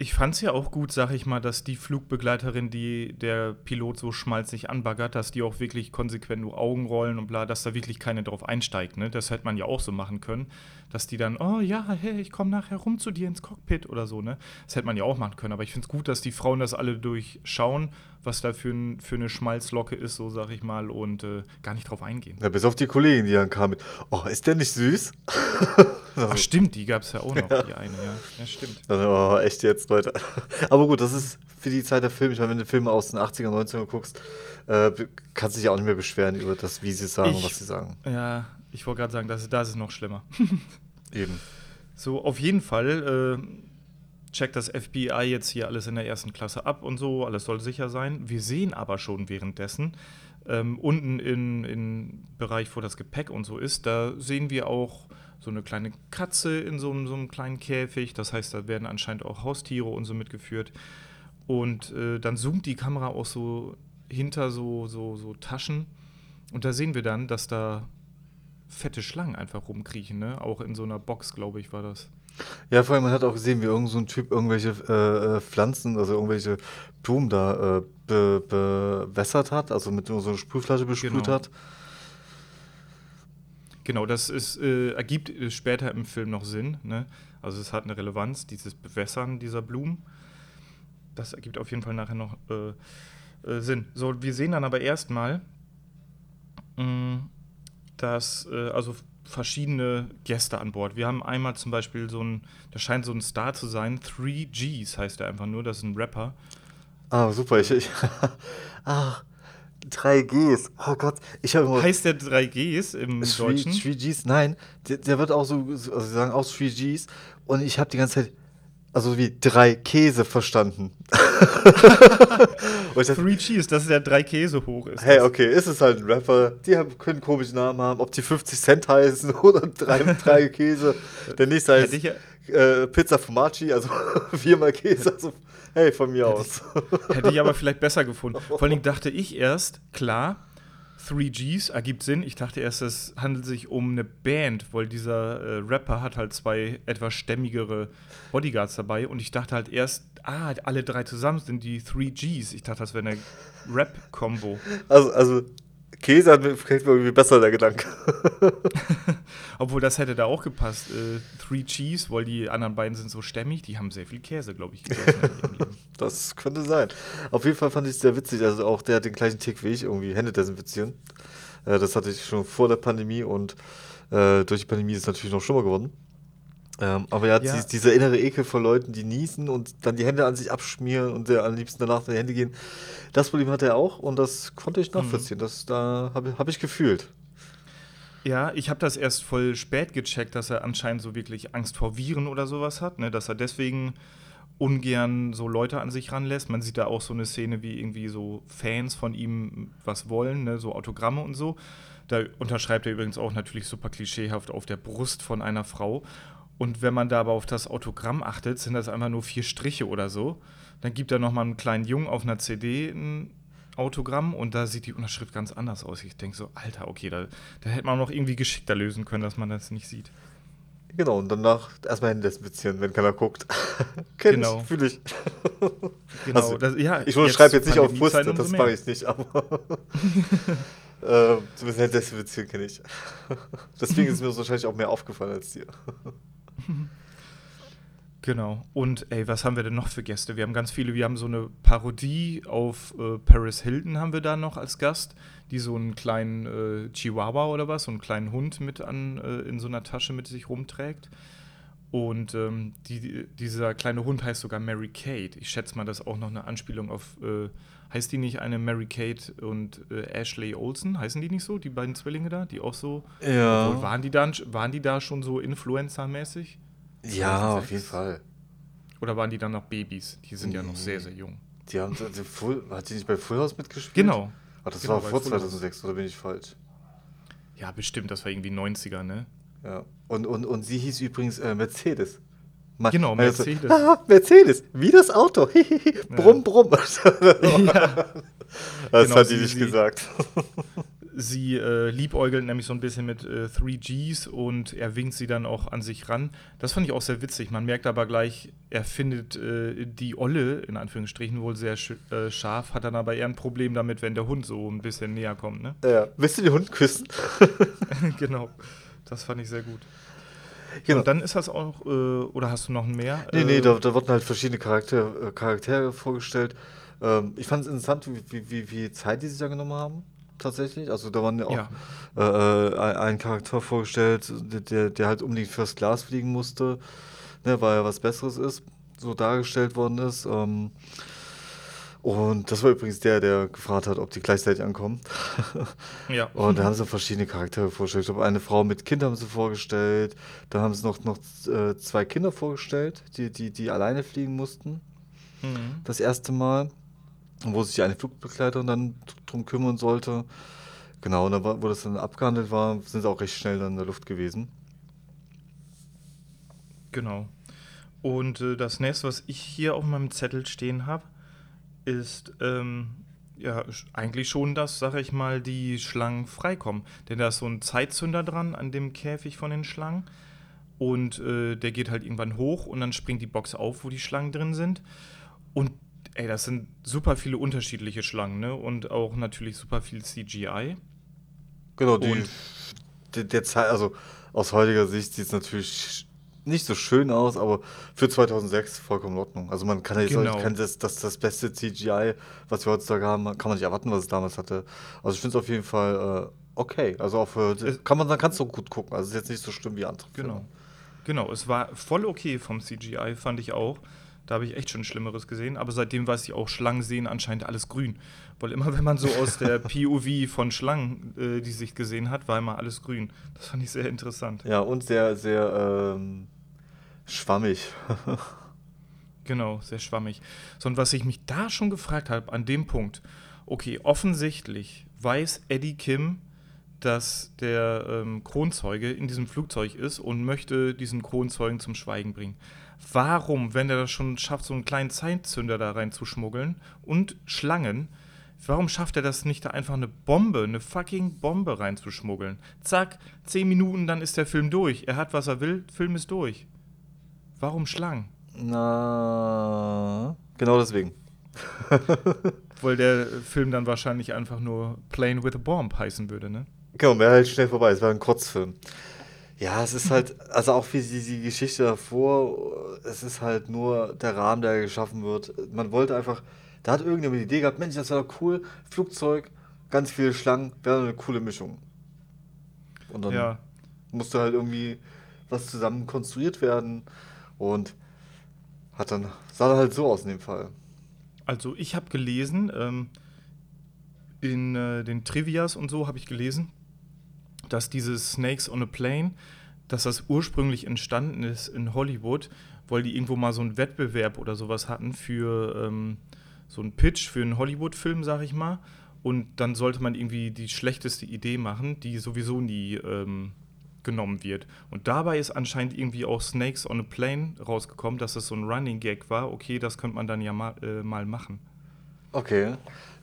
Ich fand es ja auch gut, sag ich mal, dass die Flugbegleiterin, die der Pilot so schmalzig anbaggert, dass die auch wirklich konsequent nur Augen rollen und bla, dass da wirklich keine drauf einsteigt. Ne? Das hätte man ja auch so machen können, dass die dann, oh ja, hey, ich komme nachher rum zu dir ins Cockpit oder so. Ne? Das hätte man ja auch machen können. Aber ich finde es gut, dass die Frauen das alle durchschauen, was da für, ein, für eine Schmalzlocke ist, so sag ich mal, und äh, gar nicht drauf eingehen. Ja, bis auf die Kollegin, die dann kam mit, oh, ist der nicht süß? Ach, stimmt, die gab es ja auch noch, ja. die eine, ja. Ja, stimmt. Dann, oh, echt jetzt, Leute. Aber gut, das ist für die Zeit der Film. Ich meine, wenn du Filme aus den 80er, 90er guckst, äh, kannst du dich auch nicht mehr beschweren über das, wie sie sagen ich, was sie sagen. Ja, ich wollte gerade sagen, das, das ist noch schlimmer. Eben. So, auf jeden Fall äh, checkt das FBI jetzt hier alles in der ersten Klasse ab und so, alles soll sicher sein. Wir sehen aber schon währenddessen, ähm, unten im Bereich, wo das Gepäck und so ist, da sehen wir auch so eine kleine Katze in so, so einem kleinen Käfig. Das heißt, da werden anscheinend auch Haustiere und so mitgeführt. Und äh, dann zoomt die Kamera auch so hinter so, so, so Taschen. Und da sehen wir dann, dass da fette Schlangen einfach rumkriechen, ne? Auch in so einer Box, glaube ich, war das. Ja, vor allem, man hat auch gesehen, wie irgend so ein Typ irgendwelche äh, äh Pflanzen, also irgendwelche Blumen da äh, be bewässert hat, also mit so einer Sprühflasche besprüht genau. hat. Genau, das ist, äh, ergibt später im Film noch Sinn. Ne? Also es hat eine Relevanz, dieses Bewässern dieser Blumen. Das ergibt auf jeden Fall nachher noch äh, äh Sinn. So, wir sehen dann aber erstmal, mm, dass also verschiedene Gäste an Bord. Wir haben einmal zum Beispiel so ein, das scheint so ein Star zu sein, 3Gs heißt er einfach nur, das ist ein Rapper. Ah, super. Ich, ich ach, 3Gs. Oh Gott, ich habe immer. Heißt der 3Gs im 3, Deutschen? 3Gs, nein. Der, der, wird auch so, also sie sagen auch 3Gs. Und ich habe die ganze Zeit also wie drei Käse verstanden. Three Cheese, das ist ja drei Käse hoch ist. Hey, okay, ist es halt ein Rapper. Die haben, können komische Namen haben, ob die 50 Cent heißen oder drei, drei Käse. Der nächste heißt ja, äh, Pizza Fumaci, also viermal Käse. Also, hey, von mir hätte aus. Ich, hätte ich aber vielleicht besser gefunden. Vor allen Dingen dachte ich erst, klar, 3Gs ergibt Sinn. Ich dachte erst, es handelt sich um eine Band, weil dieser äh, Rapper hat halt zwei etwas stämmigere Bodyguards dabei und ich dachte halt erst, ah, alle drei zusammen sind die 3Gs. Ich dachte, das wäre eine Rap-Kombo. Also, also Käse hat mir, mir irgendwie besser der Gedanke. Obwohl, das hätte da auch gepasst. Äh, Three Cheese, weil die anderen beiden sind so stämmig, die haben sehr viel Käse, glaube ich. das könnte sein. Auf jeden Fall fand ich es sehr witzig. Also auch der hat den gleichen Tick wie ich, irgendwie Hände desinfizieren. Äh, das hatte ich schon vor der Pandemie und äh, durch die Pandemie ist es natürlich noch schlimmer geworden. Ähm, aber ja, ja. dieser innere Ekel von Leuten, die niesen und dann die Hände an sich abschmieren und der am liebsten danach in die Hände gehen. Das Problem hatte er auch und das konnte ich nachvollziehen. Mhm. Das da habe hab ich gefühlt. Ja, ich habe das erst voll spät gecheckt, dass er anscheinend so wirklich Angst vor Viren oder sowas hat, ne? dass er deswegen ungern so Leute an sich ranlässt. Man sieht da auch so eine Szene, wie irgendwie so Fans von ihm was wollen, ne? so Autogramme und so. Da unterschreibt er übrigens auch natürlich super klischeehaft auf der Brust von einer Frau. Und wenn man da aber auf das Autogramm achtet, sind das einfach nur vier Striche oder so. Dann gibt er nochmal einen kleinen Jungen auf einer CD ein Autogramm und da sieht die Unterschrift ganz anders aus. Ich denke so, Alter, okay, da, da hätte man noch irgendwie geschickter lösen können, dass man das nicht sieht. Genau, und danach erstmal Hände desinfizieren, wenn keiner guckt. Kenn genau. ich, fühle ich. genau, also, das, ja. Ich schreibe jetzt nicht auf Brüste, das mache ich nicht, aber. äh, zumindest Hände desinfizieren kenne ich. Deswegen ist mir das wahrscheinlich auch mehr aufgefallen als dir. Genau. Und ey, was haben wir denn noch für Gäste? Wir haben ganz viele, wir haben so eine Parodie auf äh, Paris Hilton haben wir da noch als Gast, die so einen kleinen äh, Chihuahua oder was, so einen kleinen Hund mit an äh, in so einer Tasche mit sich rumträgt. Und ähm, die, dieser kleine Hund heißt sogar Mary Kate. Ich schätze mal, das ist auch noch eine Anspielung auf, äh, heißt die nicht eine Mary Kate und äh, Ashley Olsen? Heißen die nicht so, die beiden Zwillinge da, die auch so? Ja. Obwohl, waren, die dann, waren die da schon so Influencer-mäßig? Ja, auf jeden Fall. Oder waren die dann noch Babys? Die sind nee. ja noch sehr, sehr jung. Die haben, die Full, hat die nicht bei Full House mitgespielt? Genau. Ach, das genau, war vor 2006, oder bin ich falsch? Ja, bestimmt, das war irgendwie 90er, ne? Ja. Und, und, und sie hieß übrigens äh, Mercedes. Man, genau, Mercedes. So, ah, Mercedes, wie das Auto. brumm, brumm. ja. Das genau, hat die nicht gesagt. Sie äh, liebäugelt nämlich so ein bisschen mit äh, 3Gs und er winkt sie dann auch an sich ran. Das fand ich auch sehr witzig. Man merkt aber gleich, er findet äh, die Olle, in Anführungsstrichen, wohl sehr sch äh, scharf, hat dann aber eher ein Problem damit, wenn der Hund so ein bisschen näher kommt. Ne? Ja. Willst du den Hund küssen? genau. Das fand ich sehr gut. Genau. Und dann ist das auch, äh, oder hast du noch mehr? Nee, nee, da, da wurden halt verschiedene Charaktere, äh, Charaktere vorgestellt. Ähm, ich fand es interessant, wie, wie, wie Zeit die sich da genommen haben tatsächlich. Also da waren ja auch ja. Äh, äh ein Charakter vorgestellt, der, der halt unbedingt fürs Glas fliegen musste, ne, weil er was Besseres ist, so dargestellt worden ist. Ähm, und das war übrigens der, der gefragt hat, ob die gleichzeitig ankommen. ja. Und da haben sie verschiedene Charaktere vorgestellt. Ich glaube, eine Frau mit Kind haben sie vorgestellt. Dann haben sie noch, noch äh, zwei Kinder vorgestellt, die, die, die alleine fliegen mussten. Mhm. Das erste Mal wo sich eine Flugbegleiterin dann drum kümmern sollte. Genau, und dann, wo das dann abgehandelt war, sind sie auch recht schnell dann in der Luft gewesen. Genau. Und äh, das nächste, was ich hier auf meinem Zettel stehen habe, ist ähm, ja eigentlich schon, dass, sag ich mal, die Schlangen freikommen. Denn da ist so ein Zeitzünder dran an dem Käfig von den Schlangen. Und äh, der geht halt irgendwann hoch und dann springt die Box auf, wo die Schlangen drin sind. Und Ey, das sind super viele unterschiedliche Schlangen, ne? Und auch natürlich super viel CGI. Genau, die, und der, der Zeit, also aus heutiger Sicht sieht es natürlich nicht so schön aus, aber für 2006 vollkommen in Ordnung. Also man kann ja genau. kann das, das, das beste CGI, was wir heutzutage haben, kann man nicht erwarten, was es damals hatte. Also ich finde es auf jeden Fall äh, okay. Also auch für, kann man, dann kannst du gut gucken. Also es ist jetzt nicht so schlimm wie andere. Genau. Filme. Genau, es war voll okay vom CGI, fand ich auch. Da habe ich echt schon Schlimmeres gesehen. Aber seitdem weiß ich auch, Schlangen sehen anscheinend alles grün. Weil immer, wenn man so aus der POV von Schlangen äh, die Sicht gesehen hat, war immer alles grün. Das fand ich sehr interessant. Ja, und sehr, sehr ähm, schwammig. Genau, sehr schwammig. Sondern was ich mich da schon gefragt habe, an dem Punkt, okay, offensichtlich weiß Eddie Kim, dass der ähm, Kronzeuge in diesem Flugzeug ist und möchte diesen Kronzeugen zum Schweigen bringen. Warum, wenn er das schon schafft, so einen kleinen Zeitzünder da reinzuschmuggeln und Schlangen, warum schafft er das nicht, da einfach eine Bombe, eine fucking Bombe reinzuschmuggeln? Zack, zehn Minuten, dann ist der Film durch. Er hat, was er will, Film ist durch. Warum Schlangen? Na, genau deswegen. Weil der Film dann wahrscheinlich einfach nur Playing with a Bomb heißen würde, ne? Genau, wäre halt schnell vorbei. Es war ein Kurzfilm. Ja, es ist halt, also auch wie die, die Geschichte davor, es ist halt nur der Rahmen, der geschaffen wird. Man wollte einfach, da hat irgendjemand die Idee gehabt, Mensch, das wäre doch cool, Flugzeug, ganz viele Schlangen, wäre eine coole Mischung. Und dann ja. musste halt irgendwie was zusammen konstruiert werden und hat dann, sah halt so aus in dem Fall. Also ich habe gelesen, ähm, in äh, den Trivias und so habe ich gelesen, dass dieses Snakes on a Plane, dass das ursprünglich entstanden ist in Hollywood, weil die irgendwo mal so einen Wettbewerb oder sowas hatten für ähm, so einen Pitch für einen Hollywood-Film, sag ich mal. Und dann sollte man irgendwie die schlechteste Idee machen, die sowieso nie ähm, genommen wird. Und dabei ist anscheinend irgendwie auch Snakes on a Plane rausgekommen, dass es so ein Running Gag war. Okay, das könnte man dann ja mal, äh, mal machen. Okay.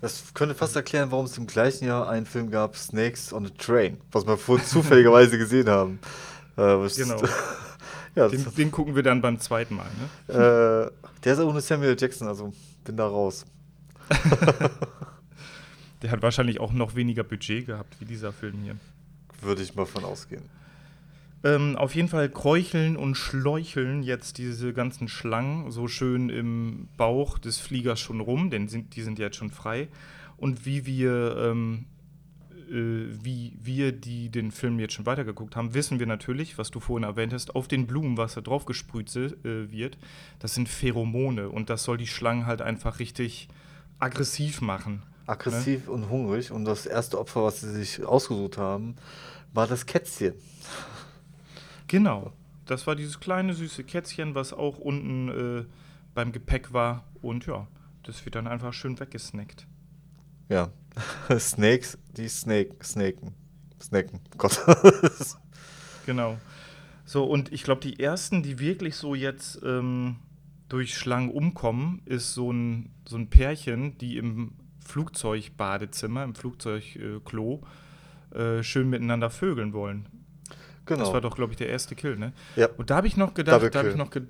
Das könnte fast erklären, warum es im gleichen Jahr einen Film gab, Snakes on a Train, was wir vorhin zufälligerweise gesehen haben. Äh, genau. ja, den, den, gucken wir dann beim zweiten Mal, ne? Äh, der ist auch ohne Samuel Jackson, also bin da raus. der hat wahrscheinlich auch noch weniger Budget gehabt wie dieser Film hier. Würde ich mal von ausgehen. Ähm, auf jeden Fall kräucheln und schläucheln jetzt diese ganzen Schlangen so schön im Bauch des Fliegers schon rum, denn sind, die sind jetzt schon frei. Und wie wir, ähm, äh, wie wir, die den Film jetzt schon weitergeguckt haben, wissen wir natürlich, was du vorhin erwähnt hast, auf den Blumen, was da drauf gesprüht äh, wird, das sind Pheromone und das soll die Schlangen halt einfach richtig aggressiv machen. Aggressiv ne? und hungrig. Und das erste Opfer, was sie sich ausgesucht haben, war das Kätzchen. Genau. Das war dieses kleine süße Kätzchen, was auch unten äh, beim Gepäck war. Und ja, das wird dann einfach schön weggesnackt. Ja. Snakes, die Snake, Snaken. Snaken. Gott. genau. So, und ich glaube, die ersten, die wirklich so jetzt ähm, durch Schlangen umkommen, ist so ein, so ein Pärchen, die im Flugzeugbadezimmer, im Flugzeugklo, äh, schön miteinander vögeln wollen. Genau. Das war doch, glaube ich, der erste Kill, ne? Ja. Und da habe ich noch gedacht, da habe ich noch ge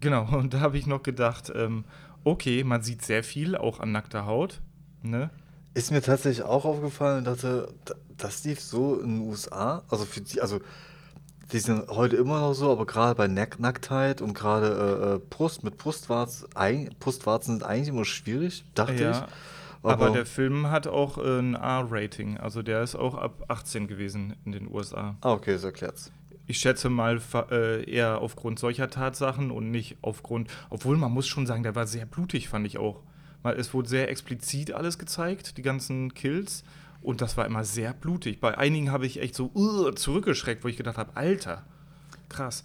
genau, und da habe ich noch gedacht, ähm, okay, man sieht sehr viel, auch an nackter Haut, ne? Ist mir tatsächlich auch aufgefallen, dass das lief so in den USA, also für die, also die sind heute immer noch so, aber gerade bei Nack Nacktheit und gerade äh, äh Brust mit Brustwarzen, Brustwarzen sind eigentlich immer schwierig, dachte ja. ich. Aber, aber der Film hat auch äh, ein R-Rating, also der ist auch ab 18 gewesen in den USA. Ah, okay, das erklärt's. Ich schätze mal äh, eher aufgrund solcher Tatsachen und nicht aufgrund, obwohl man muss schon sagen, der war sehr blutig, fand ich auch. Weil es wurde sehr explizit alles gezeigt, die ganzen Kills. Und das war immer sehr blutig. Bei einigen habe ich echt so uh, zurückgeschreckt, wo ich gedacht habe, Alter, krass.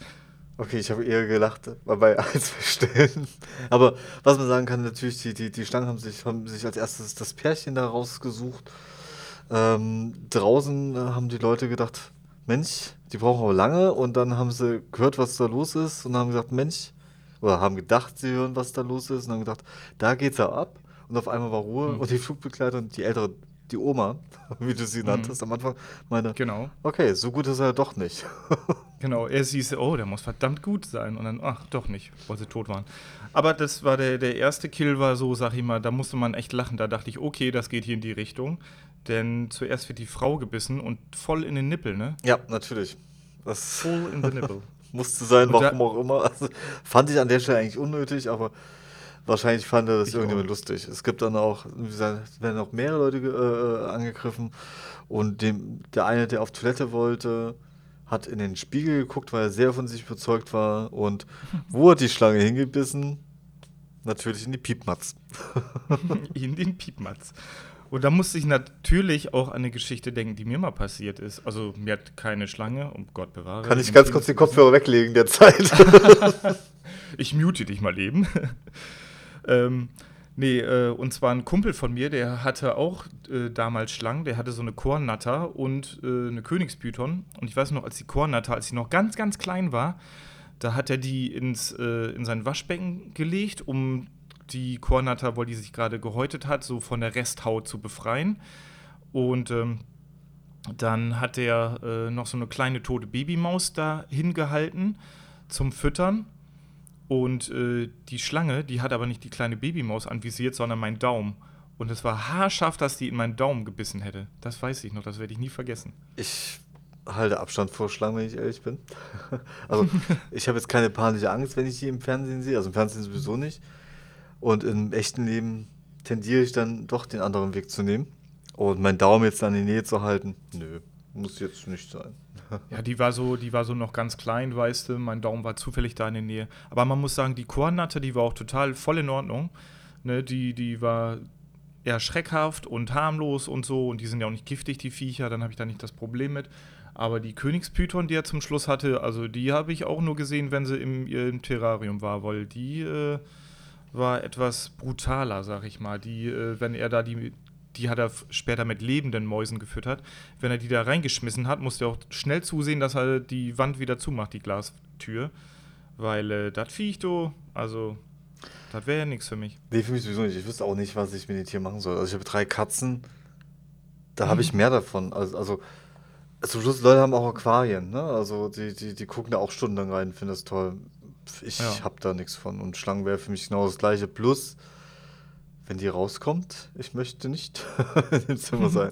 Okay, ich habe eher gelacht bei ein, zwei Stellen. Aber was man sagen kann, natürlich, die, die, die Stangen haben sich, haben sich als erstes das Pärchen da rausgesucht. Ähm, draußen haben die Leute gedacht, Mensch, die brauchen aber lange. Und dann haben sie gehört, was da los ist und haben gesagt, Mensch, oder haben gedacht, sie hören, was da los ist und haben gedacht, da geht's ja ab. Und auf einmal war Ruhe mhm. und die Flugbegleiter und die ältere die Oma, wie du sie mhm. nanntest am Anfang, meine, genau. okay, so gut ist er doch nicht. genau, er hieß, oh, der muss verdammt gut sein. Und dann, ach, doch nicht, weil sie tot waren. Aber das war der, der erste Kill, war so, sag ich mal, da musste man echt lachen. Da dachte ich, okay, das geht hier in die Richtung. Denn zuerst wird die Frau gebissen und voll in den Nippel, ne? Ja, natürlich. Das voll in den Nippel. musste sein, warum auch immer. Also, fand ich an der Stelle eigentlich unnötig, aber Wahrscheinlich fand er das irgendjemand auch. lustig. Es gibt dann auch, wie gesagt, werden auch mehrere Leute äh, angegriffen und dem, der eine, der auf Toilette wollte, hat in den Spiegel geguckt, weil er sehr von sich überzeugt war und wo hat die Schlange hingebissen? Natürlich in die Piepmatz. in den Piepmatz. Und da musste ich natürlich auch an eine Geschichte denken, die mir mal passiert ist. Also mir hat keine Schlange, um Gott bewahre. Kann ich ganz kurz den Kopfhörer weglegen der Zeit? ich mute dich mal eben. ähm, nee, äh, und zwar ein Kumpel von mir, der hatte auch äh, damals Schlangen, der hatte so eine Kornnatter und äh, eine Königspython. Und ich weiß noch, als die Kornnatter, als sie noch ganz, ganz klein war, da hat er die ins, äh, in sein Waschbecken gelegt, um die Kornata, wo die sich gerade gehäutet hat, so von der Resthaut zu befreien. Und ähm, dann hat er äh, noch so eine kleine tote Babymaus da hingehalten zum Füttern. Und äh, die Schlange, die hat aber nicht die kleine Babymaus anvisiert, sondern meinen Daumen. Und es war haarscharf, dass die in meinen Daumen gebissen hätte. Das weiß ich noch, das werde ich nie vergessen. Ich halte Abstand vor Schlangen, wenn ich ehrlich bin. also, ich habe jetzt keine panische Angst, wenn ich die im Fernsehen sehe. Also im Fernsehen sowieso nicht. Und im echten Leben tendiere ich dann doch den anderen Weg zu nehmen. Und meinen Daumen jetzt an die Nähe zu halten, nö, muss jetzt nicht sein. ja, die war so, die war so noch ganz klein, weißt du. Mein Daumen war zufällig da in der Nähe. Aber man muss sagen, die Kornnatte, die war auch total voll in Ordnung. Ne, die, die war eher schreckhaft und harmlos und so. Und die sind ja auch nicht giftig, die Viecher. Dann habe ich da nicht das Problem mit. Aber die Königspython, die er zum Schluss hatte, also die habe ich auch nur gesehen, wenn sie im, im Terrarium war, weil die äh, war etwas brutaler, sag ich mal. Die, äh, wenn er da die, die hat er später mit lebenden Mäusen gefüttert. Wenn er die da reingeschmissen hat, musste er auch schnell zusehen, dass er die Wand wieder zumacht, die Glastür. Weil äh, das Viech, du, also, das wäre ja nichts für mich. Nee, für mich sowieso nicht. Ich wüsste auch nicht, was ich mit den Tieren machen soll. Also, ich habe drei Katzen, da mhm. habe ich mehr davon. Also, also, zum Schluss, Leute haben auch Aquarien, ne? Also, die, die, die gucken da auch stundenlang rein, finden das toll ich ja. habe da nichts von. Und Schlangen wäre für mich genau das gleiche. Plus, wenn die rauskommt, ich möchte nicht in dem Zimmer sein.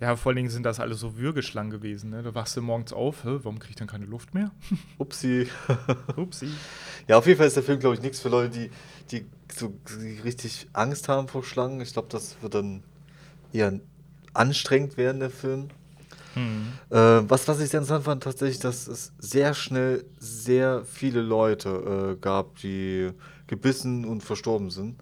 Ja, vor allen Dingen sind das alles so Würgeschlangen gewesen. Ne? Da wachst du morgens auf, Hä, warum krieg ich dann keine Luft mehr? Upsi. Upsi. Ja, auf jeden Fall ist der Film, glaube ich, nichts für Leute, die, die so die richtig Angst haben vor Schlangen. Ich glaube, das wird dann eher anstrengend werden, der Film. Mhm. Äh, was, was ich sehr interessant fand, tatsächlich, dass es sehr schnell sehr viele Leute äh, gab, die gebissen und verstorben sind.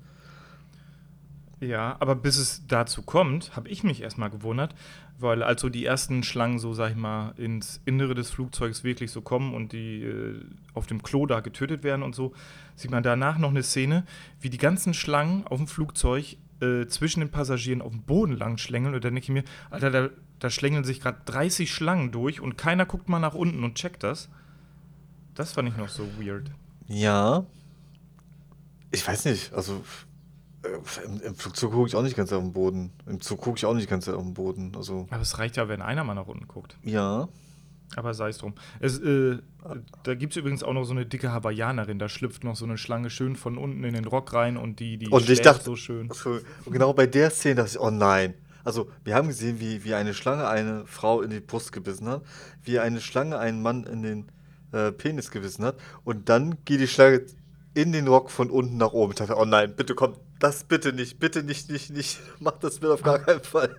Ja, aber bis es dazu kommt, habe ich mich erstmal gewundert, weil also die ersten Schlangen so, sag ich mal, ins Innere des Flugzeugs wirklich so kommen und die äh, auf dem Klo da getötet werden und so, sieht man danach noch eine Szene, wie die ganzen Schlangen auf dem Flugzeug äh, zwischen den Passagieren auf dem Boden lang schlängeln und dann denke ich mir, Alter, da da schlängeln sich gerade 30 Schlangen durch und keiner guckt mal nach unten und checkt das. Das fand ich noch so weird. Ja. Ich weiß nicht, also äh, im, im, Flugzeug gucke ich auch nicht ganz auf den Boden. Im Zug gucke ich auch nicht ganz auf den Boden. Also. Aber es reicht ja, wenn einer mal nach unten guckt. Ja. Aber sei es drum. Es, äh, da gibt es übrigens auch noch so eine dicke Hawaiianerin. Da schlüpft noch so eine Schlange schön von unten in den Rock rein und die, die und ich dachte, so schön. Und genau bei der Szene dachte ich, oh nein. Also, wir haben gesehen, wie, wie eine Schlange eine Frau in die Brust gebissen hat, wie eine Schlange einen Mann in den äh, Penis gebissen hat und dann geht die Schlange in den Rock von unten nach oben. Ich dachte, oh nein, bitte komm, das bitte nicht, bitte nicht, nicht, nicht, mach das bitte auf gar keinen Fall.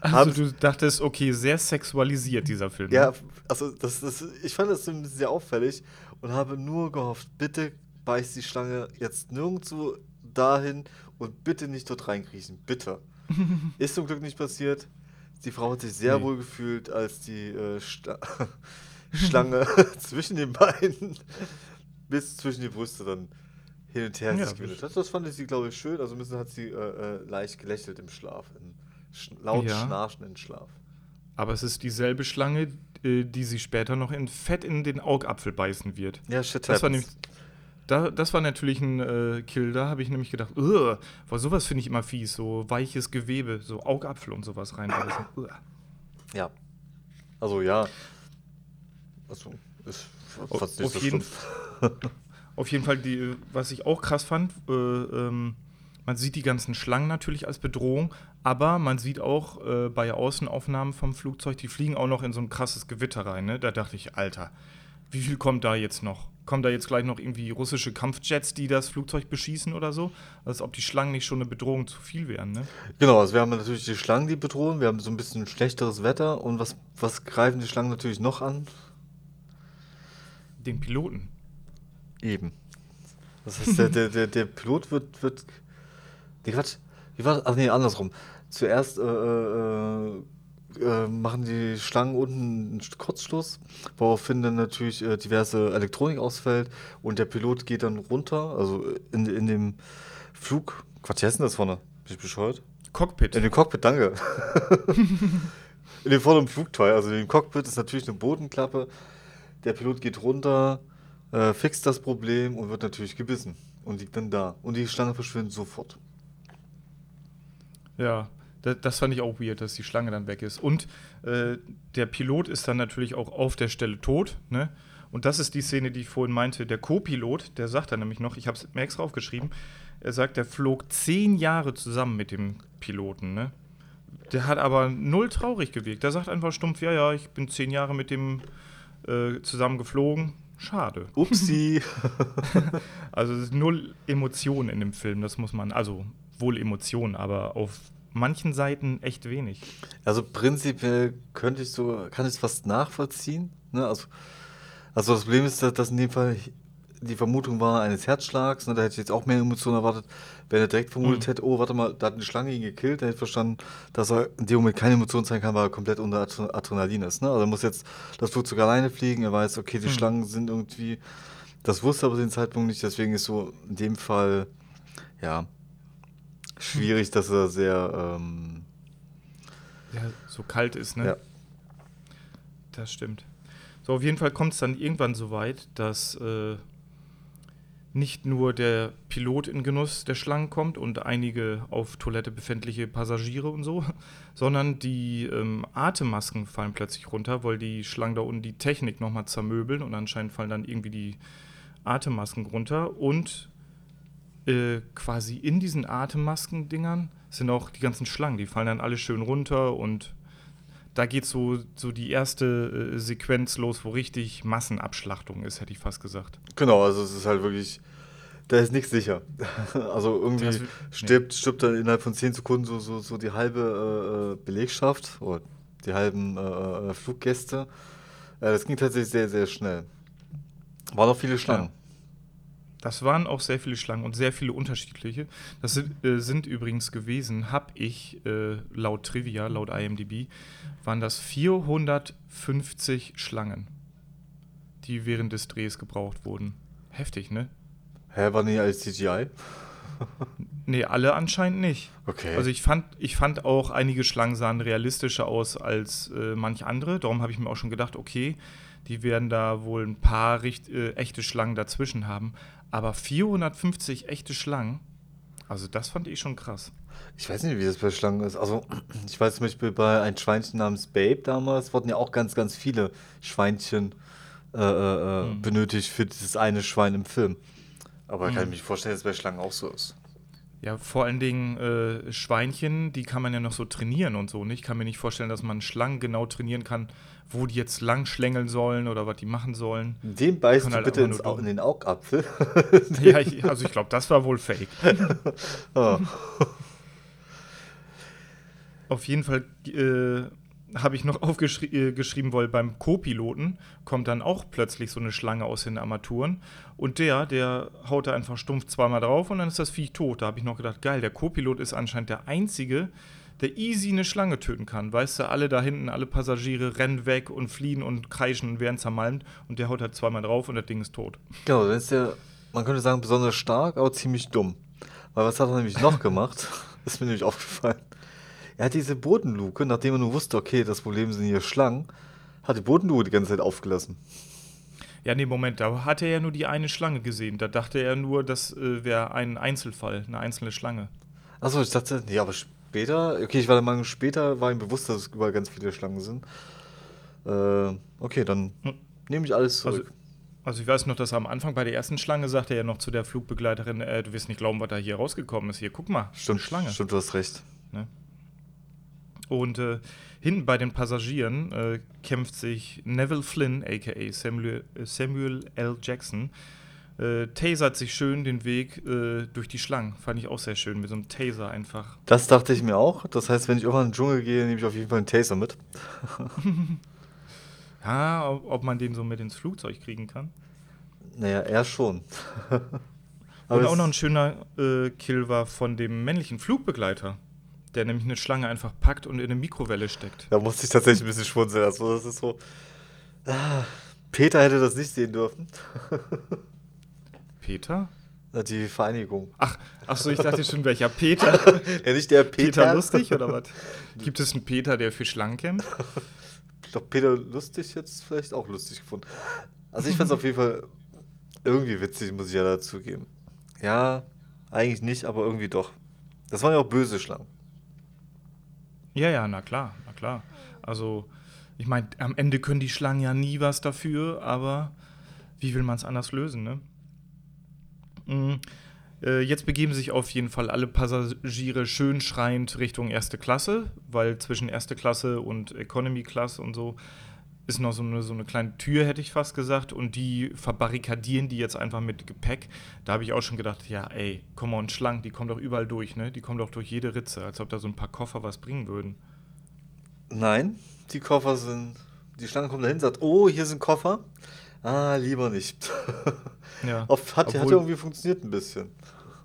Also Haben, du dachtest, okay, sehr sexualisiert dieser Film. Ja, ne? also das, das, ich fand das sehr auffällig und habe nur gehofft, bitte beißt die Schlange jetzt nirgendwo dahin und bitte nicht dort reinkriechen, bitte. Ist zum Glück nicht passiert. Die Frau hat sich sehr nee. wohl gefühlt, als die äh, Schlange zwischen den Beinen bis zwischen die Brüste dann hin und her ja, sich hat. Das fand ich sie, glaube ich, schön. Also ein bisschen hat sie äh, äh, leicht gelächelt im Schlaf, in sch laut ja. schnarchenden Schlaf. Aber es ist dieselbe Schlange, äh, die sie später noch in Fett in den Augapfel beißen wird. Ja, shit das war nämlich da, das war natürlich ein äh, Kill. Da habe ich nämlich gedacht, weil sowas finde ich immer fies. So weiches Gewebe, so Augapfel und sowas reinbeißen. Ja. Also ja. Also ist fast auf, jeden, auf jeden Fall, die, was ich auch krass fand, äh, ähm, man sieht die ganzen Schlangen natürlich als Bedrohung, aber man sieht auch äh, bei Außenaufnahmen vom Flugzeug, die fliegen auch noch in so ein krasses Gewitter rein. Ne? Da dachte ich, Alter, wie viel kommt da jetzt noch? Kommen da jetzt gleich noch irgendwie russische Kampfjets, die das Flugzeug beschießen oder so? Als ob die Schlangen nicht schon eine Bedrohung zu viel wären, ne? Genau, also wir haben natürlich die Schlangen, die bedrohen. Wir haben so ein bisschen schlechteres Wetter. Und was, was greifen die Schlangen natürlich noch an? Den Piloten. Eben. Das heißt, der, der, der, der Pilot wird, wird. Nee, Quatsch. Wie war das? Ach nee, andersrum. Zuerst äh, äh, äh, machen die Schlangen unten einen Kurzschluss, woraufhin dann natürlich äh, diverse Elektronik ausfällt und der Pilot geht dann runter, also in, in dem Flug. Quatsch, wie heißt denn das vorne? Bin ich bescheuert? Cockpit. In dem Cockpit, danke. in dem vorderen Flugteil, also in dem Cockpit ist natürlich eine Bodenklappe. Der Pilot geht runter, äh, fixt das Problem und wird natürlich gebissen und liegt dann da. Und die Schlange verschwindet sofort. Ja, das, das fand ich auch weird, dass die Schlange dann weg ist. Und äh, der Pilot ist dann natürlich auch auf der Stelle tot. Ne? Und das ist die Szene, die ich vorhin meinte. Der Co-Pilot, der sagt dann nämlich noch, ich habe es mir extra aufgeschrieben, er sagt, er flog zehn Jahre zusammen mit dem Piloten. Ne? Der hat aber null traurig gewirkt. Der sagt einfach stumpf, ja, ja, ich bin zehn Jahre mit dem äh, zusammen geflogen. Schade. Upsi. also es ist null Emotionen in dem Film, das muss man, also wohl Emotionen, aber auf manchen Seiten echt wenig. Also prinzipiell könnte ich so, kann ich es fast nachvollziehen. Ne? Also, also das Problem ist, dass in dem Fall die Vermutung war eines Herzschlags. Ne? Da hätte ich jetzt auch mehr Emotionen erwartet. Wenn er direkt vermutet mhm. hätte, oh, warte mal, da hat eine Schlange ihn gekillt, dann hätte ich verstanden, dass er in dem Moment keine Emotion zeigen kann, weil er komplett unter Adrenalin ist. Ne? Also er muss jetzt das Flugzeug alleine fliegen. Er weiß, okay, die mhm. Schlangen sind irgendwie. Das wusste aber den Zeitpunkt nicht. Deswegen ist so in dem Fall, ja, schwierig, dass er sehr. Ähm, ja, so kalt ist, ne? Ja. Das stimmt. So, auf jeden Fall kommt es dann irgendwann so weit, dass äh, nicht nur der Pilot in Genuss der Schlangen kommt und einige auf Toilette befindliche Passagiere und so, sondern die ähm, Atemmasken fallen plötzlich runter, weil die Schlangen da unten die Technik nochmal zermöbeln und anscheinend fallen dann irgendwie die Atemmasken runter und äh, quasi in diesen Atemmasken-Dingern sind auch die ganzen Schlangen, die fallen dann alle schön runter und da geht so, so die erste äh, Sequenz los, wo richtig Massenabschlachtung ist, hätte ich fast gesagt. Genau, also es ist halt wirklich, da ist nichts sicher. also irgendwie das, stirbt, nee. stirbt dann innerhalb von 10 Sekunden so, so, so die halbe äh, Belegschaft oder die halben äh, äh Fluggäste. das ging tatsächlich sehr, sehr schnell. Waren auch viele Schlangen. Das waren auch sehr viele Schlangen und sehr viele unterschiedliche. Das sind, äh, sind übrigens gewesen, habe ich äh, laut Trivia, laut IMDb, waren das 450 Schlangen, die während des Drehs gebraucht wurden. Heftig, ne? Hä, war nicht als CGI? nee, alle anscheinend nicht. Okay. Also ich fand, ich fand auch, einige Schlangen sahen realistischer aus als äh, manch andere. Darum habe ich mir auch schon gedacht, okay, die werden da wohl ein paar richt, äh, echte Schlangen dazwischen haben. Aber 450 echte Schlangen, also das fand ich schon krass. Ich weiß nicht, wie das bei Schlangen ist. Also, ich weiß zum Beispiel bei ein Schweinchen namens Babe damals wurden ja auch ganz, ganz viele Schweinchen äh, äh, mhm. benötigt für dieses eine Schwein im Film. Aber mhm. kann ich mir vorstellen, dass es bei Schlangen auch so ist. Ja, vor allen Dingen äh, Schweinchen, die kann man ja noch so trainieren und so. Ich kann mir nicht vorstellen, dass man Schlangen genau trainieren kann, wo die jetzt lang schlängeln sollen oder was die machen sollen. Den beißt du halt bitte ins, in den Augapfel. ja, ich, also ich glaube, das war wohl fake. oh. Auf jeden Fall äh, habe ich noch aufgeschrieben, äh, weil beim Co-Piloten kommt dann auch plötzlich so eine Schlange aus den Armaturen und der, der haut da einfach stumpf zweimal drauf und dann ist das Viech tot. Da habe ich noch gedacht, geil, der Co-Pilot ist anscheinend der Einzige, der easy eine Schlange töten kann. Weißt du, alle da hinten, alle Passagiere rennen weg und fliehen und kreischen und werden zermalmt und der haut halt zweimal drauf und das Ding ist tot. Genau, dann ist der, man könnte sagen, besonders stark, aber ziemlich dumm. Weil was hat er nämlich noch gemacht? ist mir nämlich aufgefallen. Er hat diese Bodenluke, nachdem er nur wusste, okay, das Problem sind hier Schlangen, hat die Bodenluke die ganze Zeit aufgelassen. Ja, nee, Moment, da hat er ja nur die eine Schlange gesehen. Da dachte er nur, das äh, wäre ein Einzelfall, eine einzelne Schlange. Achso, ich dachte, ja, aber später, okay, ich war der Meinung, später war ihm bewusst, dass es überall ganz viele Schlangen sind. Äh, okay, dann hm. nehme ich alles zurück. Also, also, ich weiß noch, dass am Anfang bei der ersten Schlange sagte er ja noch zu der Flugbegleiterin, äh, du wirst nicht glauben, was da hier rausgekommen ist. Hier, guck mal, stimmt, Schlange. Stimmt, du hast recht. Ne? Und äh, hinten bei den Passagieren äh, kämpft sich Neville Flynn, aka Samuel, äh, Samuel L. Jackson, äh, tasert sich schön den Weg äh, durch die Schlangen. Fand ich auch sehr schön, mit so einem Taser einfach. Das dachte ich mir auch. Das heißt, wenn ich irgendwann in den Dschungel gehe, nehme ich auf jeden Fall einen Taser mit. ja, ob, ob man den so mit ins Flugzeug kriegen kann? Naja, er schon. Und auch noch ein schöner äh, Kill war von dem männlichen Flugbegleiter, der nämlich eine Schlange einfach packt und in eine Mikrowelle steckt. Da musste ich tatsächlich ein bisschen schmunzeln. Also das ist so. Ah, Peter hätte das nicht sehen dürfen. Peter? Die Vereinigung. Ach, ach so, ich dachte schon, welcher Peter? ja, nicht der Peter. Peter Lustig oder was? Gibt es einen Peter, der für Schlangen kämpft? Ich glaube, Peter Lustig jetzt vielleicht auch lustig gefunden. Also ich fand es auf jeden Fall irgendwie witzig, muss ich ja dazu geben. Ja, eigentlich nicht, aber irgendwie doch. Das waren ja auch böse Schlangen. Ja, ja, na klar, na klar. Also, ich meine, am Ende können die Schlangen ja nie was dafür, aber wie will man es anders lösen, ne? Mhm. Äh, jetzt begeben sich auf jeden Fall alle Passagiere schön schreiend Richtung erste Klasse, weil zwischen erste Klasse und Economy Class und so ist noch so eine, so eine kleine Tür, hätte ich fast gesagt, und die verbarrikadieren die jetzt einfach mit Gepäck. Da habe ich auch schon gedacht, ja, ey, komm mal und schlank, die kommen doch überall durch, ne? Die kommen doch durch jede Ritze, als ob da so ein paar Koffer was bringen würden. Nein, die Koffer sind, die Schlange kommt dahin, sagt, oh, hier sind Koffer. Ah, lieber nicht. Ja. Oft hat, Obwohl, hat irgendwie funktioniert ein bisschen.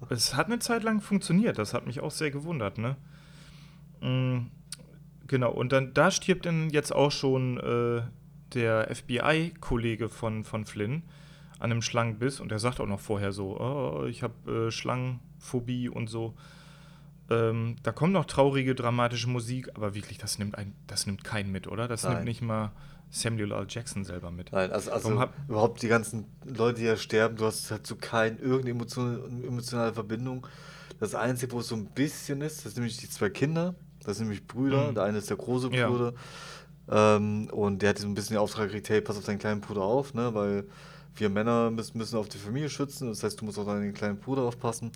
Es hat eine Zeit lang funktioniert, das hat mich auch sehr gewundert, ne? Mhm, genau, und dann da stirbt dann jetzt auch schon äh, der FBI-Kollege von, von Flynn an einem Schlangenbiss und er sagt auch noch vorher so, oh, ich habe äh, Schlangenphobie und so. Ähm, da kommt noch traurige, dramatische Musik, aber wirklich, das nimmt, ein, das nimmt keinen mit, oder? Das Nein. nimmt nicht mal Samuel L. Jackson selber mit. Nein, also, also überhaupt die ganzen Leute, die ja sterben, du hast halt so keine irgendeine emotion, emotionale Verbindung. Das Einzige, wo es so ein bisschen ist, das sind nämlich die zwei Kinder, das sind nämlich Brüder, mhm. der eine ist der große Bruder ja. ähm, und der hat so ein bisschen den Auftrag gekriegt, hey, pass auf deinen kleinen Bruder auf, ne, weil wir Männer müssen, müssen auf die Familie schützen, das heißt, du musst auch deinen kleinen Bruder aufpassen.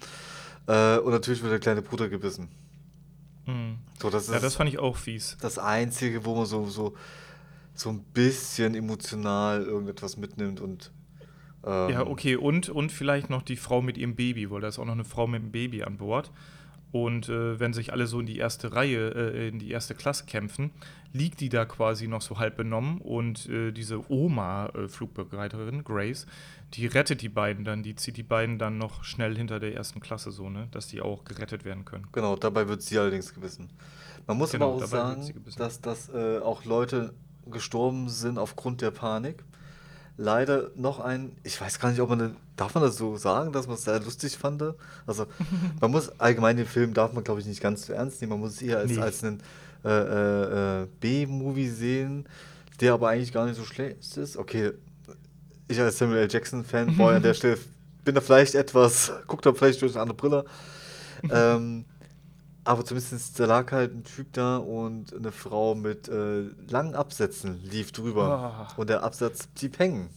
Äh, und natürlich wird der kleine Bruder gebissen. Mhm. So, das ja, das fand ich auch fies. Das Einzige, wo man so, so so ein bisschen emotional irgendetwas mitnimmt und. Ähm ja, okay, und, und vielleicht noch die Frau mit ihrem Baby, weil da ist auch noch eine Frau mit dem Baby an Bord. Und äh, wenn sich alle so in die erste Reihe, äh, in die erste Klasse kämpfen, liegt die da quasi noch so halb benommen und äh, diese Oma-Flugbegleiterin, Grace, die rettet die beiden dann, die zieht die beiden dann noch schnell hinter der ersten Klasse so, ne, dass die auch gerettet werden können. Genau, dabei wird sie allerdings gewissen. Man muss genau, aber auch sagen, dass, dass äh, auch Leute gestorben sind aufgrund der Panik. Leider noch ein, ich weiß gar nicht, ob man, darf man das so sagen, dass man es sehr lustig fand? Also, man muss allgemein den Film, darf man glaube ich nicht ganz so ernst nehmen, man muss es eher als, nee. als einen äh, äh, äh, B-Movie sehen, der aber eigentlich gar nicht so schlecht ist. Okay, ich als Samuel L. Jackson-Fanboy an der Stelle bin da vielleicht etwas, guck da vielleicht durch eine andere Brille. ähm, aber zumindest da lag halt ein Typ da und eine Frau mit äh, langen Absätzen lief drüber. Oh. Und der Absatz blieb hängen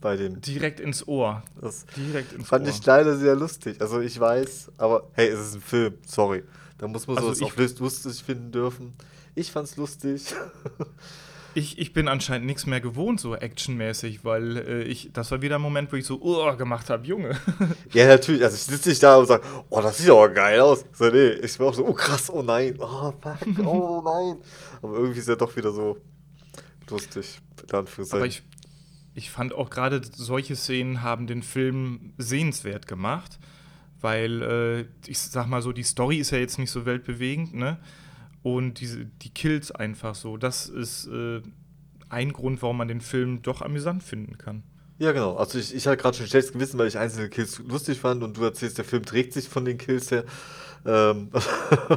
bei dem. Direkt ins Ohr. Das Direkt ins fand Ohr. ich leider sehr lustig. Also ich weiß, aber hey, es ist ein Film, sorry. Da muss man also sowas auch lustig finden dürfen. Ich fand's lustig. Ich, ich bin anscheinend nichts mehr gewohnt, so actionmäßig, weil äh, ich, das war wieder ein Moment, wo ich so, oh, gemacht habe, Junge. Ja, natürlich. Also ich sitze nicht da und sage, oh, das sieht aber geil aus. So, nee, ich war auch so, oh krass, oh nein, oh fuck, oh nein. Aber irgendwie ist er doch wieder so lustig, Aber ich, ich fand auch gerade solche Szenen haben den Film sehenswert gemacht, weil äh, ich sag mal so, die Story ist ja jetzt nicht so weltbewegend, ne? Und diese, die Kills einfach so. Das ist äh, ein Grund, warum man den Film doch amüsant finden kann. Ja, genau. Also ich, ich hatte gerade schon schlechtes Gewissen, weil ich einzelne Kills lustig fand und du erzählst, der Film trägt sich von den Kills her. Ähm,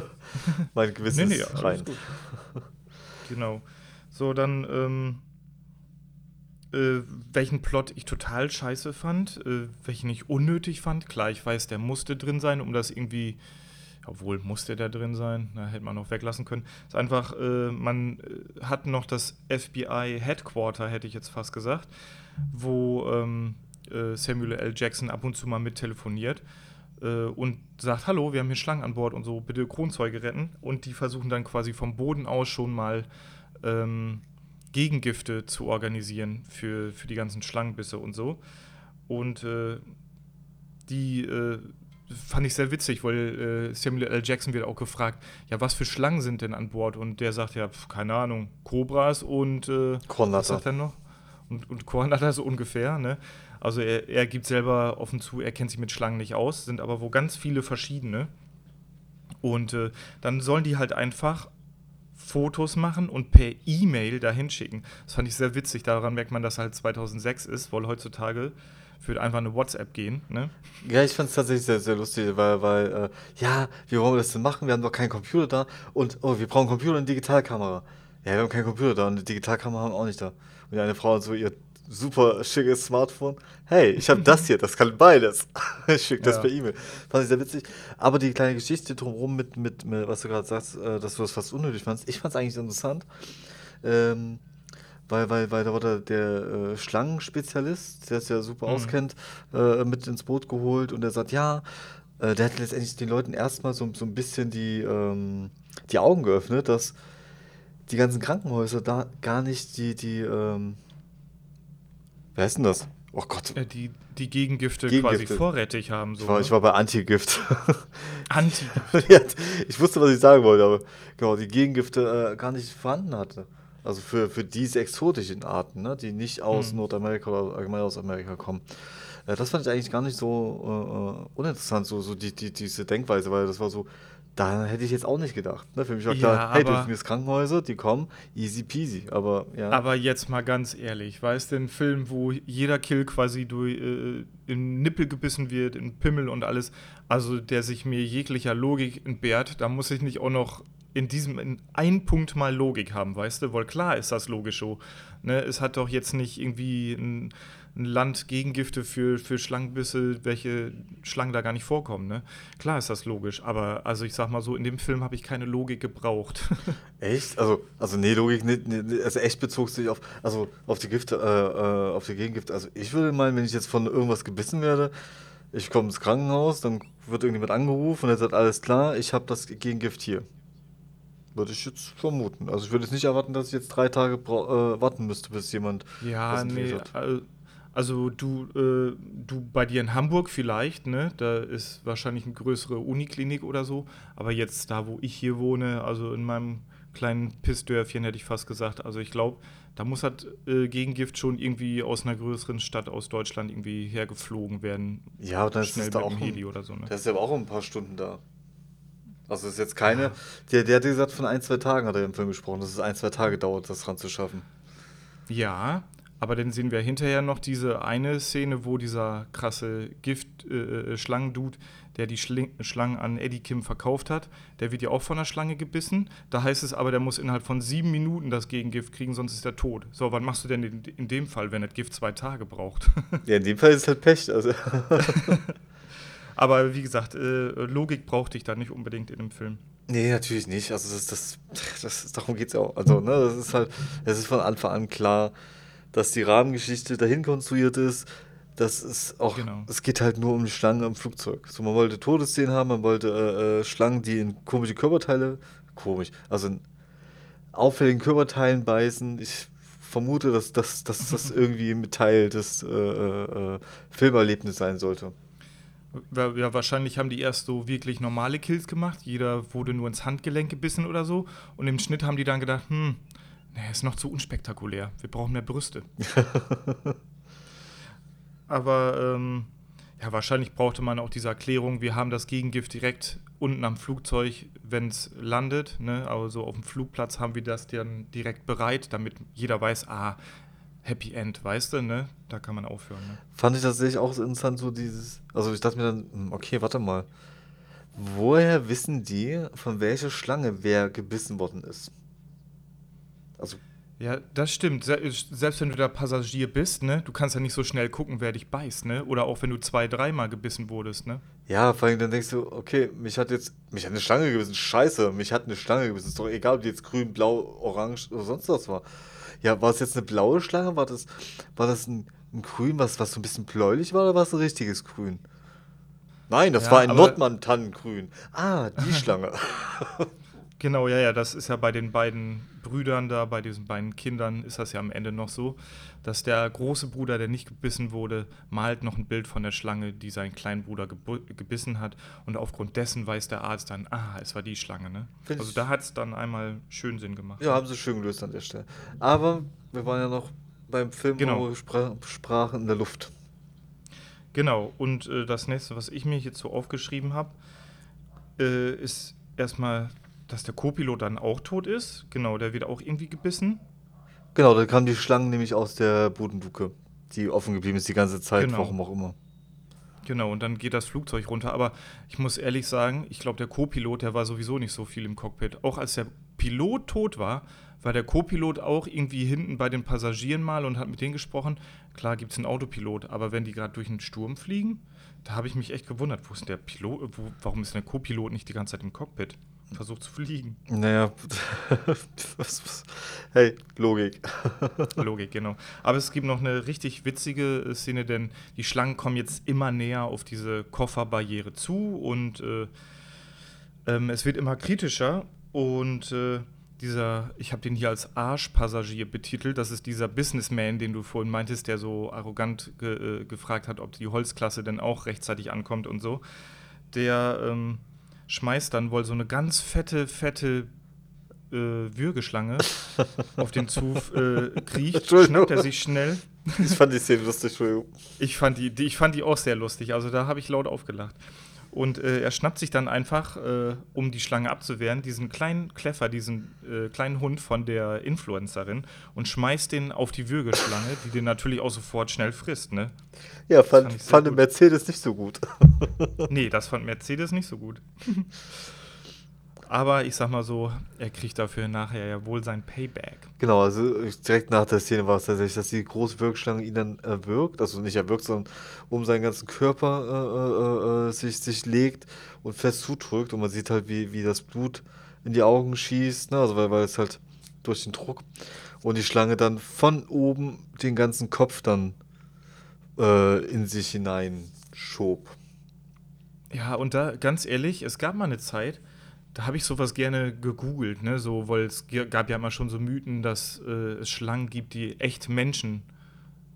mein Gewissen nee, nee, ist rein. genau. So, dann, ähm, äh, welchen Plot ich total scheiße fand, äh, welchen ich unnötig fand. Klar, ich weiß, der musste drin sein, um das irgendwie obwohl musste der drin sein, da hätte man noch weglassen können. Es ist einfach, äh, man äh, hat noch das FBI Headquarter, hätte ich jetzt fast gesagt, wo ähm, äh, Samuel L. Jackson ab und zu mal mit telefoniert äh, und sagt, hallo, wir haben hier Schlangen an Bord und so, bitte Kronzeuge retten. Und die versuchen dann quasi vom Boden aus schon mal ähm, Gegengifte zu organisieren für, für die ganzen Schlangenbisse und so. Und äh, die äh, fand ich sehr witzig, weil äh, Samuel L. Jackson wird auch gefragt, ja, was für Schlangen sind denn an Bord? Und der sagt ja, pf, keine Ahnung, Cobras und äh, was sagt er noch? Und, und Kornatter so ungefähr, ne? Also er, er gibt selber offen zu, er kennt sich mit Schlangen nicht aus, sind aber wo ganz viele verschiedene. Und äh, dann sollen die halt einfach Fotos machen und per E-Mail dahin schicken. Das fand ich sehr witzig. Daran merkt man, dass halt 2006 ist, weil heutzutage würde einfach eine WhatsApp gehen. Ne? Ja, ich fand es tatsächlich sehr, sehr lustig, weil, weil äh, ja, wie wollen wir das denn machen? Wir haben doch keinen Computer da und oh, wir brauchen Computer und eine Digitalkamera. Ja, wir haben keinen Computer da und eine Digitalkamera haben wir auch nicht da. Und die eine Frau hat so ihr super schickes Smartphone. Hey, ich habe das hier, das kann beides. ich schicke das ja. per E-Mail. Fand ich sehr witzig. Aber die kleine Geschichte drumherum mit, mit, mit was du gerade sagst, äh, dass du das fast unnötig fandst, ich fand es eigentlich interessant. Ähm, weil, weil, weil da war der, äh, Schlangenspezialist, der es ja super mhm. auskennt, äh, mit ins Boot geholt und der sagt, ja, äh, der hat letztendlich den Leuten erstmal so, so ein bisschen die, ähm, die Augen geöffnet, dass die ganzen Krankenhäuser da gar nicht die, die, ähm, Wer ist denn das? Oh Gott. Äh, die, die Gegengifte, Gegengifte, quasi vorrätig haben. So, ich, war, ne? ich war bei Antigift. Antigift. ich wusste, was ich sagen wollte, aber genau, die Gegengifte äh, gar nicht vorhanden hatte. Also für, für diese exotischen Arten, ne, die nicht aus hm. Nordamerika oder allgemein aus Amerika kommen. Äh, das fand ich eigentlich gar nicht so äh, uninteressant, so, so die, die, diese Denkweise, weil das war so, da hätte ich jetzt auch nicht gedacht. Ne? Für mich war klar, ja, hey, du hast Krankenhäuser, die kommen, easy peasy. Aber ja. Aber jetzt mal ganz ehrlich, weißt du, ein Film, wo jeder Kill quasi durch, äh, in Nippel gebissen wird, in Pimmel und alles, also der sich mir jeglicher Logik entbehrt, da muss ich nicht auch noch in diesem in ein Punkt mal Logik haben, weißt du? Weil klar ist das logisch so. Ne? Es hat doch jetzt nicht irgendwie ein ein Land Gegengifte für, für Schlangenbisse, welche Schlangen da gar nicht vorkommen. Ne? Klar ist das logisch, aber also ich sag mal so, in dem Film habe ich keine Logik gebraucht. echt? Also, also nee, Logik nicht, nee, also echt bezog sich auf, also auf die Gifte, äh, äh, auf die Gegengifte. Also ich würde meinen, wenn ich jetzt von irgendwas gebissen werde, ich komme ins Krankenhaus, dann wird irgendjemand angerufen und er sagt, alles klar, ich habe das Gegengift hier. Würde ich jetzt vermuten. Also ich würde jetzt nicht erwarten, dass ich jetzt drei Tage äh, warten müsste, bis jemand. Ja, nee, hat. Also du, äh, du bei dir in Hamburg vielleicht, ne? Da ist wahrscheinlich eine größere Uniklinik oder so. Aber jetzt da, wo ich hier wohne, also in meinem kleinen Pissdörfchen hätte ich fast gesagt. Also ich glaube, da muss halt äh, Gegengift schon irgendwie aus einer größeren Stadt aus Deutschland irgendwie hergeflogen werden. Ja, und dann ist es da auch Heli oder so. Ne? Der ist ja auch ein paar Stunden da. Also ist jetzt keine. Der, der hat gesagt, von ein, zwei Tagen hat er im Film gesprochen, dass es ein, zwei Tage dauert, das ranzuschaffen. Ja, aber dann sehen wir hinterher noch diese eine Szene, wo dieser krasse Gift-Schlangendude, äh, äh der die Schling Schlangen an Eddie Kim verkauft hat, der wird ja auch von einer Schlange gebissen. Da heißt es aber, der muss innerhalb von sieben Minuten das Gegengift kriegen, sonst ist er tot. So, was machst du denn in, in dem Fall, wenn das Gift zwei Tage braucht? ja, in dem Fall ist es halt Pech. Also. aber wie gesagt, äh, Logik brauchte ich da nicht unbedingt in dem Film. Nee, natürlich nicht. Also das, das, das, darum geht es ja auch. Also, ne, das ist halt, es ist von Anfang an klar, dass die Rahmengeschichte dahin konstruiert ist. Das ist auch, genau. es geht halt nur um die Schlangen am Flugzeug. So, man wollte Todesszenen haben, man wollte äh, äh, Schlangen, die in komische Körperteile, komisch, also in auffälligen Körperteilen beißen. Ich vermute, dass, dass, dass das irgendwie mit Teil des äh, äh, äh, Filmerlebnisses sein sollte. Ja, wahrscheinlich haben die erst so wirklich normale Kills gemacht. Jeder wurde nur ins Handgelenk gebissen oder so. Und im Schnitt haben die dann gedacht, hm, Nee, ist noch zu unspektakulär. Wir brauchen mehr Brüste. Aber ähm, ja, wahrscheinlich brauchte man auch diese Erklärung, wir haben das Gegengift direkt unten am Flugzeug, wenn es landet. Ne? Also auf dem Flugplatz haben wir das dann direkt bereit, damit jeder weiß, ah, Happy End, weißt du, ne? Da kann man aufhören. Ne? Fand ich tatsächlich auch so interessant, so dieses. Also ich dachte mir dann, hm, okay, warte mal. Woher wissen die, von welcher Schlange wer gebissen worden ist? Also ja, das stimmt. Selbst wenn du da Passagier bist, ne, du kannst ja nicht so schnell gucken, wer dich beißt, ne? Oder auch wenn du zwei, dreimal gebissen wurdest, ne? Ja, vor allem dann denkst du, okay, mich hat jetzt, mich hat eine Schlange gebissen, scheiße, mich hat eine Schlange gebissen. Ist doch egal, ob die jetzt grün, blau, orange oder sonst was war. Ja, war es jetzt eine blaue Schlange? War das, war das ein, ein Grün, was, was so ein bisschen bläulich war, oder war es ein richtiges Grün? Nein, das ja, war ein Nordmann-Tannengrün. Ah, die Schlange. Genau, ja, ja, das ist ja bei den beiden Brüdern da, bei diesen beiden Kindern ist das ja am Ende noch so, dass der große Bruder, der nicht gebissen wurde, malt noch ein Bild von der Schlange, die sein kleinen Bruder gebissen hat und aufgrund dessen weiß der Arzt dann, ah, es war die Schlange, ne? Find also da hat es dann einmal schön Sinn gemacht. Ja, haben sie schön gelöst an der Stelle. Aber wir waren ja noch beim Film, genau. wo wir spra sprachen in der Luft. Genau, und äh, das nächste, was ich mir jetzt so aufgeschrieben habe, äh, ist erstmal, dass der Co-Pilot dann auch tot ist. Genau, der wird auch irgendwie gebissen. Genau, da kam die Schlange nämlich aus der Bodenluke, die offen geblieben ist die ganze Zeit, Genau. warum auch immer. Genau, und dann geht das Flugzeug runter. Aber ich muss ehrlich sagen, ich glaube, der Co-Pilot, der war sowieso nicht so viel im Cockpit. Auch als der Pilot tot war, war der Co-Pilot auch irgendwie hinten bei den Passagieren mal und hat mit denen gesprochen. Klar gibt es einen Autopilot, aber wenn die gerade durch einen Sturm fliegen, da habe ich mich echt gewundert, wo ist der Pilot, wo, warum ist denn der Co-Pilot nicht die ganze Zeit im Cockpit? Versucht zu fliegen. Naja, hey, Logik. Logik, genau. Aber es gibt noch eine richtig witzige äh, Szene, denn die Schlangen kommen jetzt immer näher auf diese Kofferbarriere zu und äh, ähm, es wird immer kritischer und äh, dieser, ich habe den hier als Arschpassagier betitelt, das ist dieser Businessman, den du vorhin meintest, der so arrogant ge äh, gefragt hat, ob die Holzklasse denn auch rechtzeitig ankommt und so. Der ähm, schmeißt dann wohl so eine ganz fette, fette äh, Würgeschlange auf den Zug äh, kriecht, schnappt er sich schnell. Ich fand die Szene lustig, Entschuldigung. Ich fand die, die, ich fand die auch sehr lustig, also da habe ich laut aufgelacht. Und äh, er schnappt sich dann einfach, äh, um die Schlange abzuwehren, diesen kleinen Kleffer, diesen äh, kleinen Hund von der Influencerin und schmeißt den auf die Würgeschlange, die den natürlich auch sofort schnell frisst, ne? Ja, fand, fand. Mercedes nicht so gut. Nee, das fand Mercedes nicht so gut. Aber ich sag mal so, er kriegt dafür nachher ja wohl sein Payback. Genau, also direkt nach der Szene war es tatsächlich, dass die große Wirkschlange ihn dann erwürgt, also nicht erwürgt, sondern um seinen ganzen Körper äh, äh, äh, sich, sich legt und fest zudrückt und man sieht halt, wie, wie das Blut in die Augen schießt, ne? also weil, weil es halt durch den Druck und die Schlange dann von oben den ganzen Kopf dann äh, in sich hineinschob. Ja, und da, ganz ehrlich, es gab mal eine Zeit, da habe ich sowas gerne gegoogelt, ne? So, weil es gab ja immer schon so Mythen, dass äh, es Schlangen gibt, die echt Menschen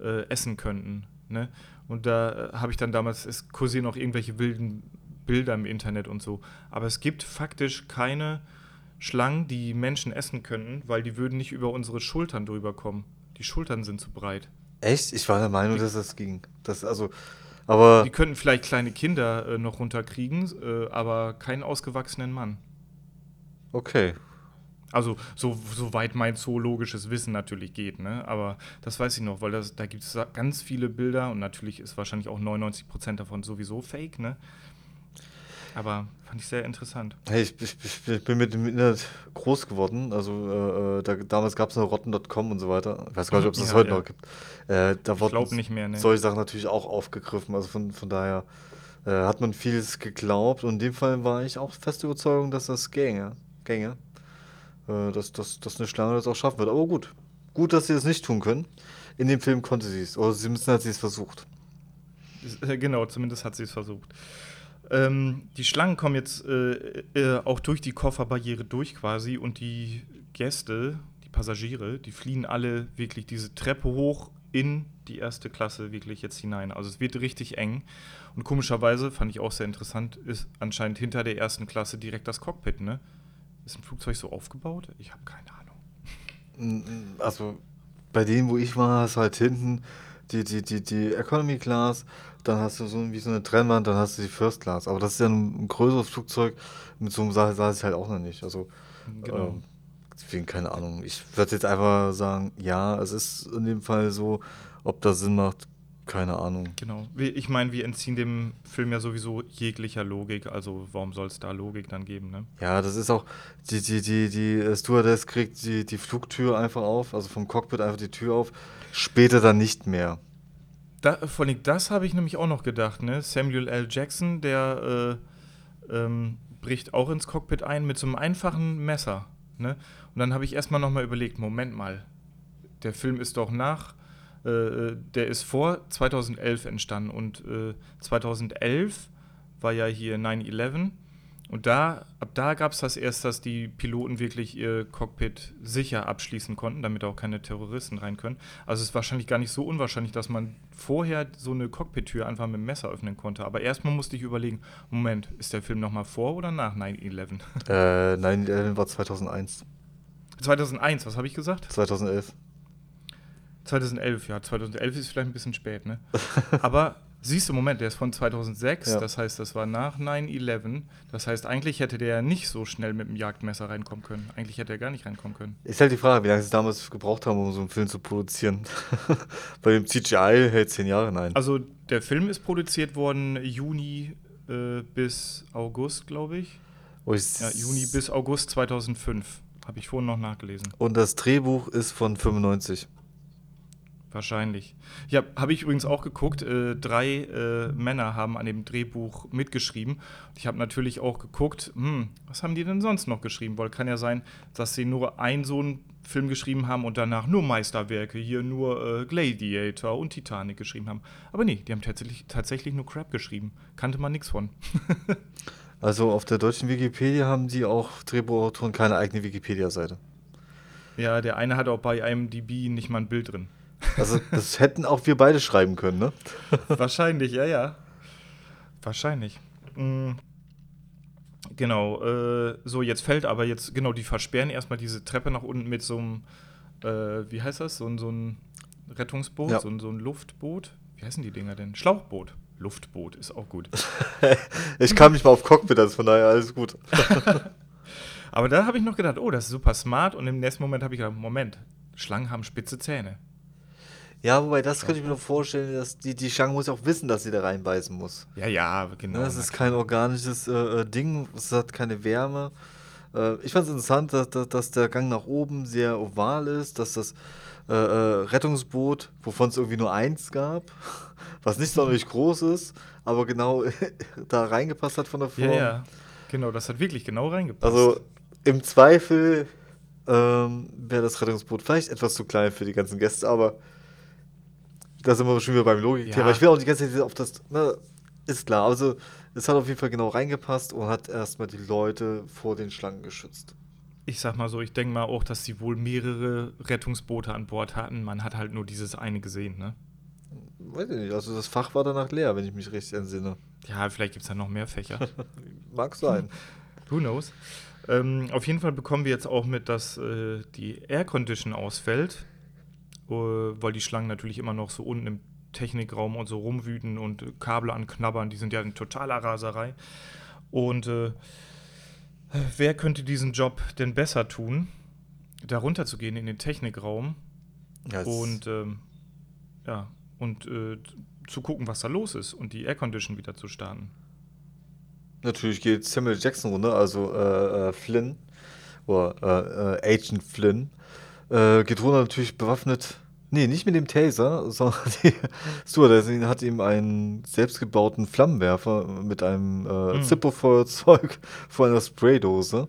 äh, essen könnten. Ne? Und da äh, habe ich dann damals, es kursieren auch irgendwelche wilden Bilder im Internet und so. Aber es gibt faktisch keine Schlangen, die Menschen essen könnten, weil die würden nicht über unsere Schultern drüber kommen. Die Schultern sind zu breit. Echt? Ich war der Meinung, dass das ging. Das, also, aber Die könnten vielleicht kleine Kinder äh, noch runterkriegen, äh, aber keinen ausgewachsenen Mann. okay. Also, so, soweit mein zoologisches Wissen natürlich geht, ne? Aber das weiß ich noch, weil das, da gibt es ganz viele Bilder und natürlich ist wahrscheinlich auch 99% davon sowieso fake, ne? Aber fand ich sehr interessant. Hey, ich, ich, ich, ich bin mit dem Internet groß geworden. Also äh, äh, da, damals gab es noch rotten.com und so weiter. Ich weiß gar nicht, ob es das Ja, heute ja. noch gibt. Äh, da wurden nicht mehr, ne. solche Sachen natürlich auch aufgegriffen. Also von, von daher äh, hat man vieles geglaubt. Und in dem Fall war ich auch fest Überzeugung, dass das gänge. gänge. Äh, dass, dass, dass eine Schlange das auch schaffen wird. Aber gut. Gut, dass sie das nicht tun können. In dem Film konnte sie es. Oder zumindest hat sie es versucht. Äh, Genau, zumindest hat sie es versucht. Ähm, die Schlangen kommen jetzt äh, äh, auch durch die Kofferbarriere durch quasi und die Gäste, die Passagiere, die fliehen alle wirklich diese Treppe hoch in die erste Klasse wirklich jetzt hinein. Also es wird richtig eng. Und komischerweise, fand ich auch sehr interessant, ist anscheinend hinter der ersten Klasse direkt das Cockpit, ne? Ist ein Flugzeug so aufgebaut? Ich habe keine Ahnung. Also bei denen, wo ich war, hast du halt hinten die, die, die, die Economy Class, dann hast du so wie so eine Trennwand, dann hast du die First Class. Aber das ist ja ein, ein größeres Flugzeug, mit so einem Sache saß ich halt auch noch nicht. Also Genau. ähm, deswegen keine Ahnung. Ich würde jetzt einfach sagen, ja, es ist in dem Fall so, ob das Sinn macht, keine Ahnung. Genau. Ich meine, wir entziehen dem Film ja sowieso jeglicher Logik, also warum soll es da Logik dann geben, ne? Ja, das ist auch, die, die, die, die Stewardess kriegt die, die Flugtür einfach auf, also vom Cockpit einfach die Tür auf, später dann nicht mehr. Da, vor allem das habe ich nämlich auch noch gedacht, ne? Samuel L. Jackson, der äh, ähm, bricht auch ins Cockpit ein mit so einem einfachen Messer, ne? Und dann habe ich erstmal nochmal überlegt, Moment mal, der Film ist doch nach, äh, der ist vor 2011 entstanden und äh, 2011 war ja hier 9-11 und da, ab da gab es das erst, dass die Piloten wirklich ihr Cockpit sicher abschließen konnten, damit auch keine Terroristen rein können. Also es ist wahrscheinlich gar nicht so unwahrscheinlich, dass man vorher so eine Cockpit-Tür einfach mit dem Messer öffnen konnte. Aber erstmal musste ich überlegen, Moment, ist der Film nochmal vor oder nach 9-11? Äh, 9-11 war 2001. 2001, was habe ich gesagt? 2011. 2011, ja, 2011 ist vielleicht ein bisschen spät, ne? Aber Siehst du, Moment, der ist von 2006, ja. das heißt, das war nach 9-11. Das heißt, eigentlich hätte der ja nicht so schnell mit dem Jagdmesser reinkommen können. Eigentlich hätte er gar nicht reinkommen können. Ist halt die Frage, wie lange sie damals gebraucht haben, um so einen Film zu produzieren. Bei dem CGI hält zehn Jahre, nein. Also, der Film ist produziert worden Juni äh, bis August, glaube ich. Oh, ich ja, Juni bis August 2005. Habe ich vorhin noch nachgelesen. Und das Drehbuch ist von 95. Wahrscheinlich. Ja, habe ich übrigens auch geguckt. Äh, drei äh, Männer haben an dem Drehbuch mitgeschrieben. Ich habe natürlich auch geguckt, hm, was haben die denn sonst noch geschrieben? Weil kann ja sein, dass sie nur einen so einen Film geschrieben haben und danach nur Meisterwerke, hier nur äh, Gladiator und Titanic geschrieben haben. Aber nee, die haben tatsächlich, tatsächlich nur Crap geschrieben. Kannte man nichts von. also auf der deutschen Wikipedia haben die auch Drehbuchautoren keine eigene Wikipedia-Seite. Ja, der eine hat auch bei IMDb nicht mal ein Bild drin. Also, das hätten auch wir beide schreiben können, ne? Wahrscheinlich, ja, ja. Wahrscheinlich. Mhm. Genau, äh, so jetzt fällt aber jetzt, genau, die versperren erstmal diese Treppe nach unten mit so einem, äh, wie heißt das, so, so ein Rettungsboot, ja. so, so ein Luftboot. Wie heißen die Dinger denn? Schlauchboot. Luftboot ist auch gut. ich kam nicht mal auf Cockpit, also von daher alles gut. aber da habe ich noch gedacht, oh, das ist super smart und im nächsten Moment habe ich gedacht, Moment, Schlangen haben spitze Zähne. Ja, wobei das könnte ich mir noch vorstellen, dass die, die Schlange muss auch wissen, dass sie da reinbeißen muss. Ja, ja, genau. Das ist kein organisches äh, äh, Ding, es hat keine Wärme. Äh, ich fand es interessant, dass, dass, dass, der Gang nach oben sehr oval ist, dass das äh, äh Rettungsboot, wovon es irgendwie nur eins gab, was nicht sonderlich groß ist, aber genau da reingepasst hat von der Form. Ja, ja, genau, das hat wirklich genau reingepasst. Also im Zweifel ähm, wäre das Rettungsboot vielleicht etwas zu klein für die ganzen Gäste, aber da sind wir schon wieder beim Logik-Thema. Ja. Ich will auch die ganze Zeit auf das. Ne, ist klar. Also, es hat auf jeden Fall genau reingepasst und hat erstmal die Leute vor den Schlangen geschützt. Ich sag mal so, ich denke mal auch, dass sie wohl mehrere Rettungsboote an Bord hatten. Man hat halt nur dieses eine gesehen, ne? Weiß ich nicht. Also, das Fach war danach leer, wenn ich mich richtig entsinne. Ja, vielleicht gibt es da noch mehr Fächer. Mag sein. Who knows? Ähm, auf jeden Fall bekommen wir jetzt auch mit, dass äh, die Air Condition ausfällt. Äh, weil die Schlangen natürlich immer noch so unten im Technikraum und so rumwüten und Kabel anknabbern. Die sind ja in totaler Raserei. Und äh, wer könnte diesen Job denn besser tun, da runterzugehen in den Technikraum yes. und ähm, ja und äh, zu gucken, was da los ist und die Aircondition wieder zu starten. Natürlich geht Samuel Jackson runter, also äh, äh Flynn oder äh, Agent Flynn äh, geht natürlich bewaffnet. Nee, nicht mit dem Taser, sondern die Stewardess hat ihm einen selbstgebauten Flammenwerfer mit einem äh, mhm. Zippo-Feuerzeug vor einer Spraydose.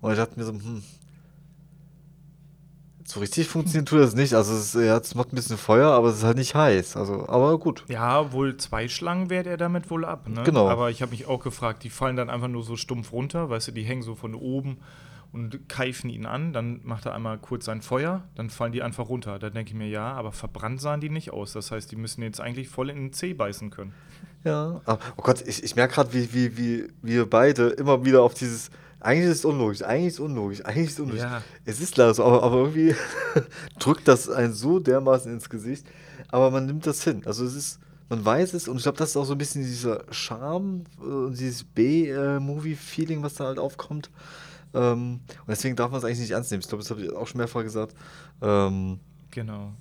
Und ich dachte mir so, hm, so richtig funktioniert tut das nicht. Also es, ja, es macht ein bisschen Feuer, aber es ist halt nicht heiß. Also, aber gut. Ja, wohl zwei Schlangen wehrt er damit wohl ab, ne? Genau. Aber ich habe mich auch gefragt, die fallen dann einfach nur so stumpf runter, weißt du, die hängen so von oben und keifen ihn an. Dann macht er einmal kurz sein Feuer, dann fallen die einfach runter. Da denke ich mir, ja, aber verbrannt sahen die nicht aus. Das heißt, die müssen jetzt eigentlich voll in den Zeh beißen können. Ja, oh Gott, ich, ich merke gerade, wie, wie, wie wir beide immer wieder auf dieses. Eigentlich ist es unlogisch, eigentlich ist es unlogisch, eigentlich ist es unlogisch. Ja. Es ist klar so, aber, aber irgendwie drückt das einen so dermaßen ins Gesicht. Aber man nimmt das hin. Also es ist, man weiß es und ich glaube, das ist auch so ein bisschen dieser Charme und äh, dieses B-Movie-Feeling, was da halt aufkommt. Ähm, und deswegen darf man es eigentlich nicht ernst nehmen. Ich glaube, das habe ich auch schon mehrfach gesagt. Ähm, genau.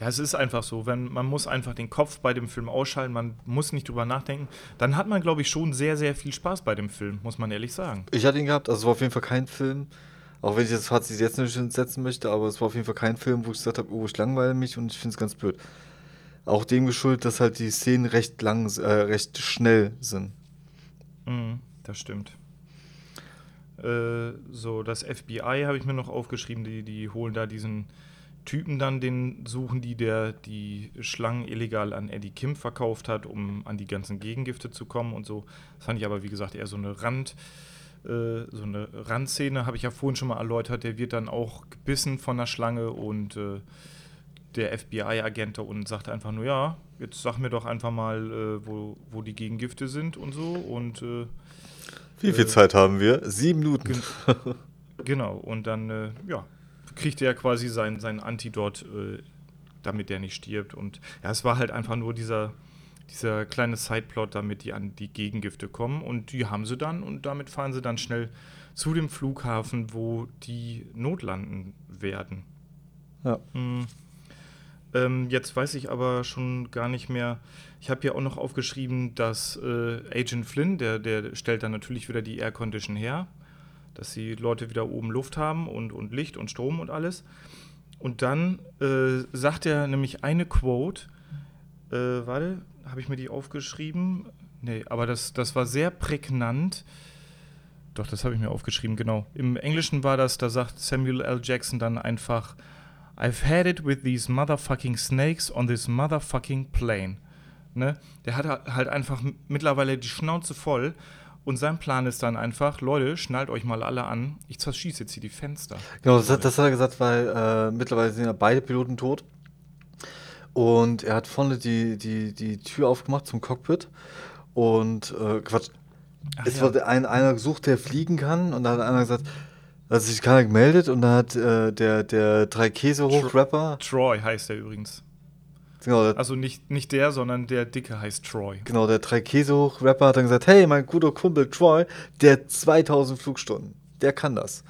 Ja, es ist einfach so, wenn man muss einfach den Kopf bei dem Film ausschalten, man muss nicht drüber nachdenken, dann hat man, glaube ich, schon sehr, sehr viel Spaß bei dem Film, muss man ehrlich sagen. Ich hatte ihn gehabt, also es war auf jeden Fall kein Film, auch wenn ich das Fazit jetzt nicht setzen möchte, aber es war auf jeden Fall kein Film, wo ich gesagt habe, oh, ich langweile mich und ich finde es ganz blöd. Auch dem geschuldet, dass halt die Szenen recht lang, äh, recht schnell sind. Mhm, das stimmt. Äh, so, das FBI habe ich mir noch aufgeschrieben, die, die holen da diesen Typen dann, den suchen die, der die Schlangen illegal an Eddie Kim verkauft hat, um an die ganzen Gegengifte zu kommen und so. Das fand ich aber, wie gesagt, eher so eine Rand, äh, so eine Randszene, habe ich ja vorhin schon mal erläutert. Der wird dann auch gebissen von der Schlange und äh, der FBI-Agent unten sagt einfach nur, ja, jetzt sag mir doch einfach mal, äh, wo, wo die Gegengifte sind und so und äh, wie viel äh, Zeit haben wir? Sieben Minuten. Gen genau, und dann äh, ja, kriegt er quasi sein, sein Antidot, äh, damit der nicht stirbt. Und ja, es war halt einfach nur dieser, dieser kleine Sideplot, damit die an die Gegengifte kommen. Und die haben sie dann und damit fahren sie dann schnell zu dem Flughafen, wo die notlanden werden. Ja. Hm. Ähm, jetzt weiß ich aber schon gar nicht mehr. Ich habe ja auch noch aufgeschrieben, dass äh, Agent Flynn, der, der stellt dann natürlich wieder die Air Condition her, dass die Leute wieder oben Luft haben und, und Licht und Strom und alles. Und dann äh, sagt er nämlich eine Quote, äh, warte, habe ich mir die aufgeschrieben? Nee, aber das, das war sehr prägnant. Doch, das habe ich mir aufgeschrieben, genau. Im Englischen war das, da sagt Samuel L. Jackson dann einfach, I've had it with these motherfucking snakes on this motherfucking plane. Ne? Der hat halt einfach mittlerweile die Schnauze voll und sein Plan ist dann einfach, Leute, schnallt euch mal alle an, ich zerschieße jetzt hier die Fenster. Genau, das, das hat er gesagt, weil äh, mittlerweile sind ja beide Piloten tot. Und er hat vorne die, die, die Tür aufgemacht zum Cockpit. Und äh, Quatsch. Ach es ja. wurde ein, einer gesucht, der fliegen kann. Und da hat einer gesagt, also sich keiner gemeldet. Und dann hat äh, der, der drei Käse hoch-Rapper. Troy heißt er übrigens. Genau, also nicht, nicht der, sondern der Dicke heißt Troy. Genau, der hoch-Rapper hat dann gesagt: Hey, mein guter Kumpel Troy, der 2000 Flugstunden, der kann das.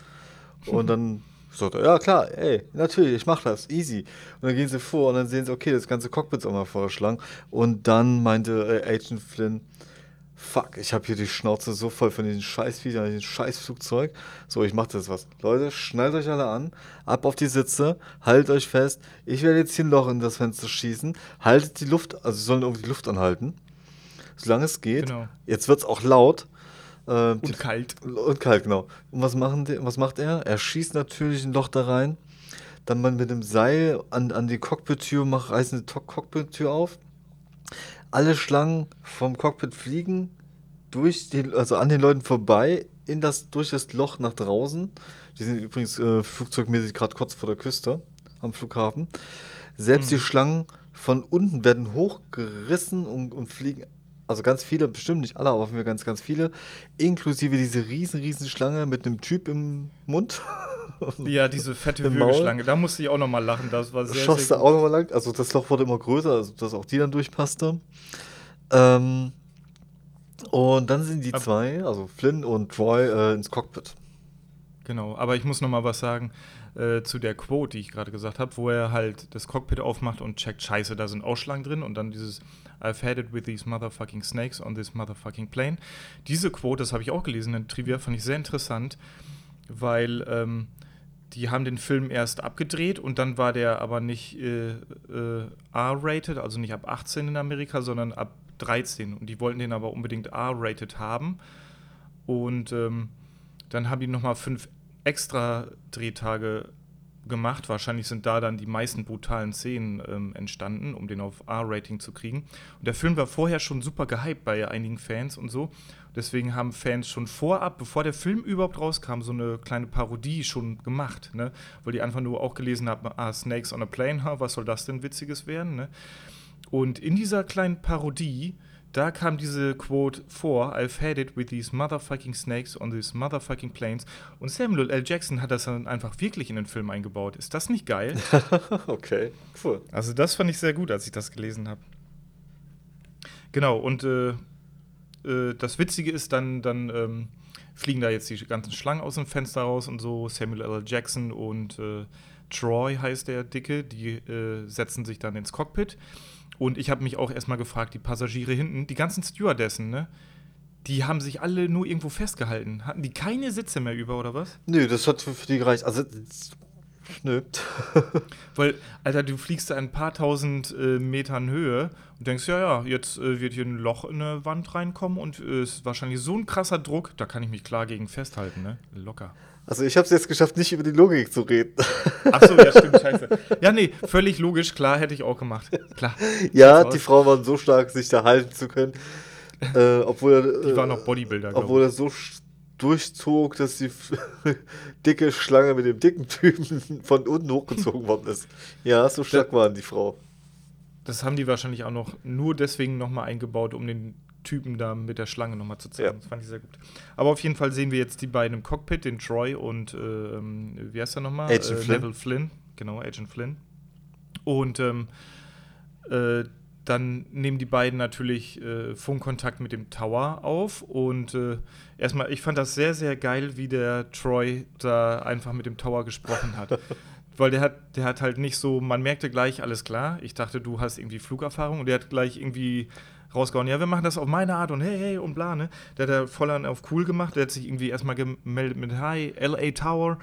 Und dann sagt er: Ja, klar, ey, natürlich, ich mach das, easy. Und dann gehen sie vor und dann sehen sie: Okay, das ganze Cockpit ist auch mal vorgeschlagen. Und dann meinte äh, Agent Flynn: fuck, ich habe hier die Schnauze so voll von diesen Scheißviechern, diesem Scheißflugzeug. So, ich mache das was. Leute, schnallt euch alle an, ab auf die Sitze, haltet euch fest. Ich werde jetzt hier ein Loch in das Fenster schießen. Haltet die Luft, also sie sollen irgendwie die Luft anhalten. Solange es geht. Genau. Jetzt wird es auch laut. Äh, und die, kalt. Und kalt, genau. Und was, machen die, was macht er? Er schießt natürlich ein Loch da rein. Dann man mit dem Seil an, an die Cockpit-Tür macht, reißen die Cockpit-Tür auf alle Schlangen vom Cockpit fliegen durch die, also an den Leuten vorbei in das durch das Loch nach draußen. Die sind übrigens äh, flugzeugmäßig gerade kurz vor der Küste am Flughafen. Selbst mhm. die Schlangen von unten werden hochgerissen und, und fliegen also ganz viele, bestimmt nicht alle, aber wir ganz, ganz viele, inklusive diese riesen, riesen Schlange mit einem Typ im Mund. Ja, diese fette Würgeschlange, da musste ich auch nochmal lachen, das war sehr, Schoss sehr da auch nochmal lang, also das Loch wurde immer größer, also dass auch die dann durchpasste. Ähm, und dann sind die aber zwei, also Flynn und Troy, äh, ins Cockpit. Genau, aber ich muss nochmal was sagen äh, zu der Quote, die ich gerade gesagt habe, wo er halt das Cockpit aufmacht und checkt, scheiße, da sind Ausschlangen drin und dann dieses I've had it with these motherfucking snakes on this motherfucking plane. Diese Quote, das habe ich auch gelesen in Trivia, fand ich sehr interessant, weil ähm, die haben den Film erst abgedreht und dann war der aber nicht äh, äh, R-rated, also nicht ab 18 in Amerika, sondern ab 13. Und die wollten den aber unbedingt R-rated haben. Und ähm, dann haben die nochmal fünf extra Drehtage gemacht. Wahrscheinlich sind da dann die meisten brutalen Szenen ähm, entstanden, um den auf R-Rating zu kriegen. Und der Film war vorher schon super gehypt bei einigen Fans und so. Deswegen haben Fans schon vorab, bevor der Film überhaupt rauskam, so eine kleine Parodie schon gemacht, ne? Weil die einfach nur auch gelesen haben, ah, Snakes on a Plane, ha, was soll das denn Witziges werden, ne? Und in dieser kleinen Parodie da kam diese Quote vor, I've had it with these motherfucking snakes on these motherfucking planes. Und Samuel L. Jackson hat das dann einfach wirklich in den Film eingebaut. Ist das nicht geil? okay, cool. Also das fand ich sehr gut, als ich das gelesen habe. Genau, und äh, äh, das Witzige ist, dann, dann ähm, fliegen da jetzt die ganzen Schlangen aus dem Fenster raus und so. Samuel L. Jackson und äh, Troy heißt der Dicke, die äh, setzen sich dann ins Cockpit. Und ich habe mich auch erstmal gefragt, die Passagiere hinten, die ganzen Stewardessen, ne? Die haben sich alle nur irgendwo festgehalten. Hatten die keine Sitze mehr über, oder was? Nö, das hat für die gereicht. Also, nö. Weil, Alter, du fliegst da ein paar tausend äh, Metern Höhe und denkst, ja, ja, jetzt äh, wird hier ein Loch in eine Wand reinkommen und es äh, ist wahrscheinlich so ein krasser Druck, da kann ich mich klar gegen festhalten, ne? Locker. Also ich habe es jetzt geschafft, nicht über die Logik zu reden. Achso, ja, stimmt, scheiße. Ja, nee, völlig logisch, klar, hätte ich auch gemacht. Klar. Ja, die Frauen waren so stark, sich da halten zu können. Äh, obwohl die waren noch Bodybuilder, Obwohl er so durchzog, dass die dicke Schlange mit dem dicken Typen von unten hochgezogen worden ist. Ja, so stark waren die Frau. Das haben die wahrscheinlich auch noch nur deswegen nochmal eingebaut, um den Typen da mit der Schlange nochmal zu zeigen. Ja. Das fand ich sehr gut. Aber auf jeden Fall sehen wir jetzt die beiden im Cockpit, den Troy und ähm, wie heißt er nochmal? Agent äh, Flynn. Neville Flynn. Genau, Agent Flynn. Und ähm, äh, dann nehmen die beiden natürlich äh, Funkkontakt mit dem Tower auf und äh, erstmal, ich fand das sehr, sehr geil, wie der Troy da einfach mit dem Tower gesprochen hat. Weil der hat, der hat halt nicht so, man merkte gleich, alles klar, ich dachte, du hast irgendwie Flugerfahrung und der hat gleich irgendwie rausgehauen, ja, wir machen das auf meine Art und hey, hey und bla, ne? Der hat da voll an auf cool gemacht, der hat sich irgendwie erstmal gemeldet mit Hi, LA Tower.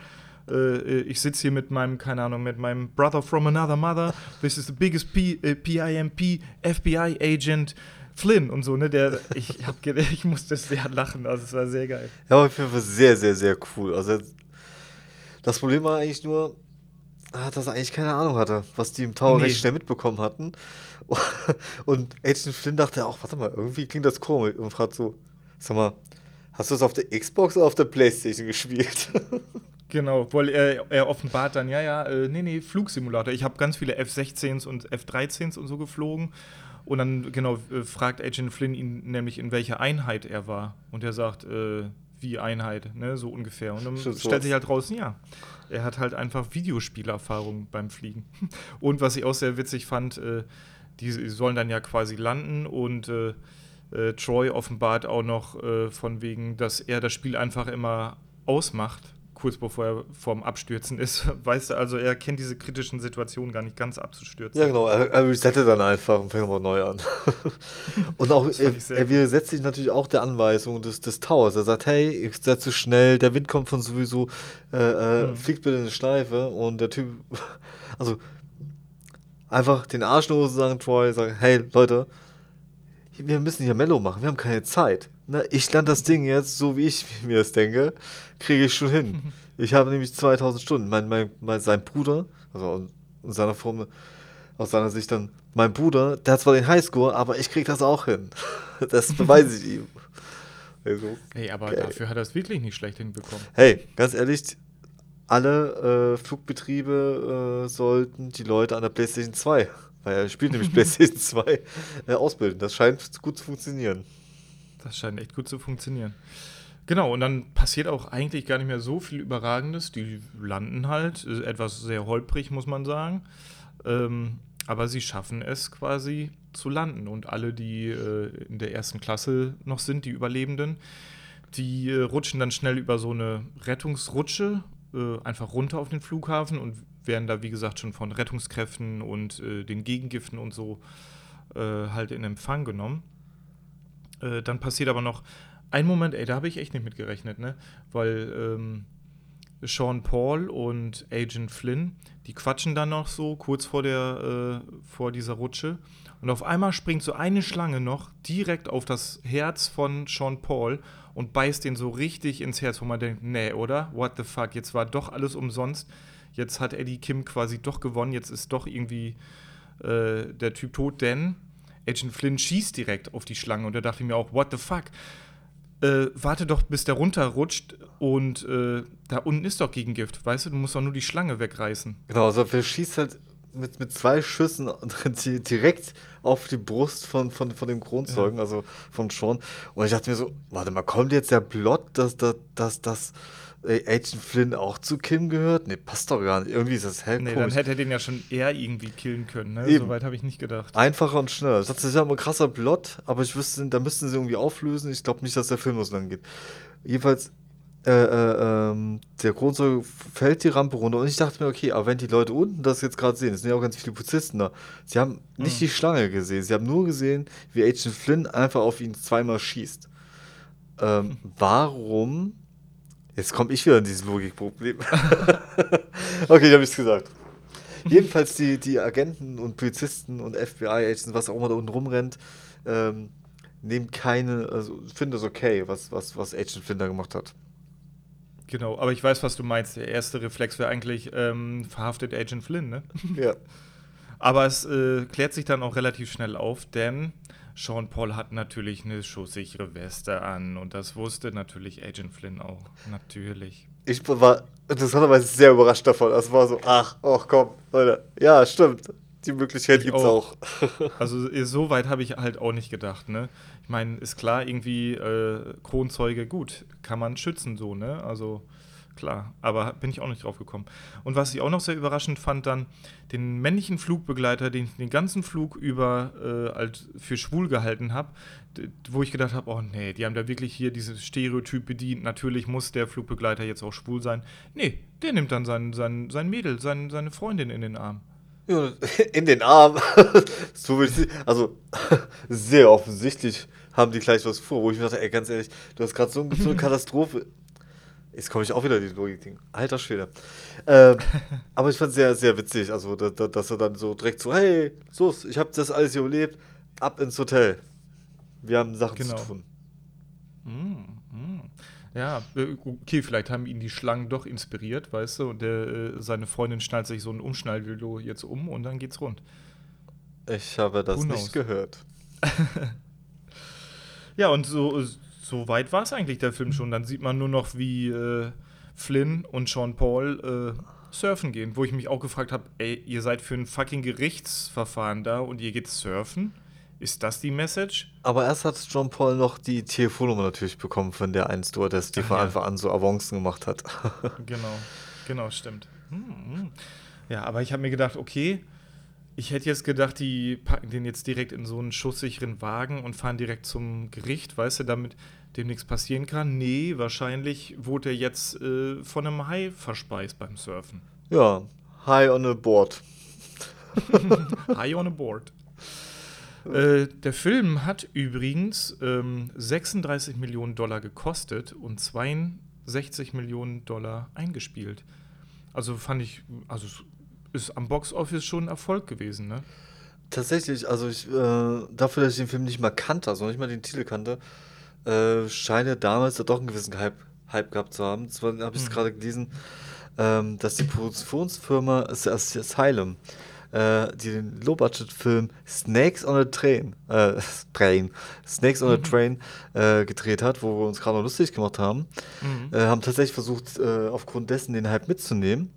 Äh, ich sitze hier mit meinem, keine Ahnung, mit meinem Brother from another mother. This is the biggest P, äh, PIMP FBI Agent. Flynn und so, ne? Der, ich, hab, ich musste sehr lachen, also es war sehr geil. Ja, aber ich finde das sehr, sehr, sehr cool. Also das Problem war eigentlich nur, dass er eigentlich keine Ahnung hatte, was die im Tower nee. recht schnell mitbekommen hatten. Und Agent Flynn dachte auch, warte mal, irgendwie klingt das komisch. Und fragt so, sag mal, hast du das auf der Xbox oder auf der Playstation gespielt? Genau, weil er, er offenbart dann, ja, ja, äh, nee, nee, Flugsimulator. Ich habe ganz viele F-16s und F-13s und so geflogen. Und dann, genau, äh, fragt Agent Flynn ihn nämlich, in welcher Einheit er war. Und er sagt, äh, wie Einheit, ne, so ungefähr. Und dann Stimmt, stellt sich halt raus, ja, er hat halt einfach Videospielerfahrung beim Fliegen. Und was ich auch sehr witzig fand, äh, die sollen dann ja quasi landen und äh, äh, Troy offenbart auch noch äh, von wegen, dass er das Spiel einfach immer ausmacht kurz bevor er vorm Abstürzen ist. Weißt du, also er kennt diese kritischen Situationen gar nicht ganz abzustürzen. Ja, genau. Er, er resettet dann einfach und fängt mal neu an. und auch, er, er widersetzt sich natürlich auch der Anweisung des, des Towers. Er sagt, hey, ich seid zu schnell, der Wind kommt von sowieso, äh, äh, hm. fliegt bitte in eine Schleife. Und der Typ, also einfach den Arsch los sagen, Troy, sagen, hey, Leute, wir müssen hier Mellow machen, wir haben keine Zeit. Ne? Ich lerne das Ding jetzt, so wie ich mir das denke, kriege ich schon hin. Ich habe nämlich 2000 Stunden. Mein, mein, mein, sein Bruder, also in seiner Form, aus seiner Sicht dann, mein Bruder, der hat zwar den Highscore, aber ich kriege das auch hin. Das beweise ich ihm. Also, hey, aber okay. dafür hat er es wirklich nicht schlecht hinbekommen. Hey, ganz ehrlich, alle äh, Flugbetriebe äh, sollten die Leute an der PlayStation 2, weil er spielt nämlich PlayStation 2, äh, ausbilden. Das scheint gut zu funktionieren. Das scheint echt gut zu funktionieren. Genau, und dann passiert auch eigentlich gar nicht mehr so viel Überragendes. Die landen halt, etwas sehr holprig, muss man sagen. Ähm, aber sie schaffen es quasi zu landen. Und alle, die äh, in der ersten Klasse noch sind, die Überlebenden, die äh, rutschen dann schnell über so eine Rettungsrutsche äh, einfach runter auf den Flughafen und werden da, wie gesagt, schon von Rettungskräften und äh, den Gegengiften und so äh, halt in Empfang genommen. Äh, dann passiert aber noch ein Moment, ey, da habe ich echt nicht mit gerechnet, ne? Weil ähm, Sean Paul und Agent Flynn, die quatschen dann noch so kurz vor der äh, vor dieser Rutsche und auf einmal springt so eine Schlange noch direkt auf das Herz von Sean Paul und beißt den so richtig ins Herz, wo man denkt, nee, oder? What the fuck? Jetzt war doch alles umsonst. Jetzt hat Eddie Kim quasi doch gewonnen. Jetzt ist doch irgendwie äh, der Typ tot, denn Agent Flynn schießt direkt auf die Schlange und da dachte ich mir auch, what the fuck? Äh, warte doch, bis der runterrutscht und äh, da unten ist doch Gegengift, weißt du? Du musst doch nur die Schlange wegreißen. Genau, also er schießt halt mit, mit zwei Schüssen direkt auf die Brust von, von, von dem Kronzeugen, ja. also von Sean. Und ich dachte mir so, warte mal, kommt jetzt der Plot, dass das, dass, dass, Agent Flynn auch zu Kim gehört? Nee, passt doch gar nicht. Irgendwie ist das hell Nee, dann hätte er den ja schon eher irgendwie killen können. Ne? Soweit habe ich nicht gedacht. Einfacher und schneller. Das ist ja immer ein krasser Plot, aber ich wüsste, da müssten sie irgendwie auflösen. Ich glaube nicht, dass der Film so lang geht. Jedenfalls, äh, äh, ähm, der Kronzeuge fällt die Rampe runter und ich dachte mir, okay, aber wenn die Leute unten das jetzt gerade sehen, es sind ja auch ganz viele Polizisten da, sie haben nicht mhm. die Schlange gesehen, sie haben nur gesehen, wie Agent Flynn einfach auf ihn zweimal schießt. Ähm, warum Jetzt komme ich wieder in dieses Logikproblem. okay, da habe ich es gesagt. Jedenfalls die, die Agenten und Polizisten und FBI-Agents, was auch immer da unten rumrennt, ähm, nehmen keine, also finden das okay, was, was, was Agent Flynn da gemacht hat. Genau, aber ich weiß, was du meinst. Der erste Reflex wäre eigentlich ähm, verhaftet Agent Flynn, ne? Ja. aber es äh, klärt sich dann auch relativ schnell auf, denn Sean Paul hat natürlich eine schusssichere Weste an und das wusste natürlich Agent Flynn auch. Natürlich. Ich war interessanterweise sehr überrascht davon. Es war so, ach, ach komm, Leute. Ja, stimmt. Die Möglichkeit gibt es auch. auch. also so weit habe ich halt auch nicht gedacht, ne? Ich meine, ist klar, irgendwie äh, Kronzeuge, gut, kann man schützen so, ne? Also klar. Aber bin ich auch nicht drauf gekommen. Und was ich auch noch sehr überraschend fand, dann den männlichen Flugbegleiter, den ich den ganzen Flug über äh, halt für schwul gehalten habe, wo ich gedacht habe, oh nee, die haben da wirklich hier dieses Stereotyp bedient. Natürlich muss der Flugbegleiter jetzt auch schwul sein. Nee, der nimmt dann sein, sein, sein Mädel, sein, seine Freundin in den Arm. Ja, in den Arm. also sehr offensichtlich haben die gleich was vor, wo ich mir dachte, ey, ganz ehrlich, du hast gerade so, so, eine Katastrophe. Jetzt komme ich auch wieder in die Logik-Ding. Alter Schwede. Ähm, aber ich fand es sehr, sehr witzig, also, da, da, dass er dann so direkt so, hey, so, ich habe das alles hier überlebt, ab ins Hotel. Wir haben Sachen genau. zu tun. Mm, mm. Ja, äh, okay, vielleicht haben ihn die Schlangen doch inspiriert, weißt du, und der, äh, seine Freundin schnallt sich so ein Umschnalldildo jetzt um und dann geht's rund. Ich habe das nicht gehört. ja, und so, so weit war es eigentlich der Film schon. Dann sieht man nur noch, wie äh, Flynn und Sean Paul äh, surfen gehen, wo ich mich auch gefragt habe, ey, ihr seid für ein fucking Gerichtsverfahren da und ihr geht surfen? Ist das die Message? Aber erst hat John Paul noch die Telefonnummer natürlich bekommen von der einen Stewardess, die von ja. Anfang an so Avancen gemacht hat. genau, genau, stimmt. Hm, hm. Ja, aber ich habe mir gedacht, okay, ich hätte jetzt gedacht, die packen den jetzt direkt in so einen schusssicheren Wagen und fahren direkt zum Gericht, weißt du, damit dem nichts passieren kann. Nee, wahrscheinlich wurde er jetzt äh, von einem Hai verspeist beim Surfen. Ja, High on a board. High on a board. Äh, der Film hat übrigens ähm, 36 Millionen Dollar gekostet und 62 Millionen Dollar eingespielt. Also fand ich, also ist am Boxoffice schon ein Erfolg gewesen, ne? Tatsächlich, also ich, äh, dafür, dass ich den Film nicht mal kannte, also nicht mal den Titel kannte, äh, scheint er damals doch einen gewissen Hype, Hype gehabt zu haben. Zwar habe ich es mhm. gerade gelesen, ähm, dass die Produktionsfirma Asylum äh, die den Low-Budget-Film Snakes on a Train, äh, Train, Snakes on a mhm. Train äh, gedreht hat, wo wir uns gerade noch lustig gemacht haben, mhm. äh, haben tatsächlich versucht, äh, aufgrund dessen den Hype mitzunehmen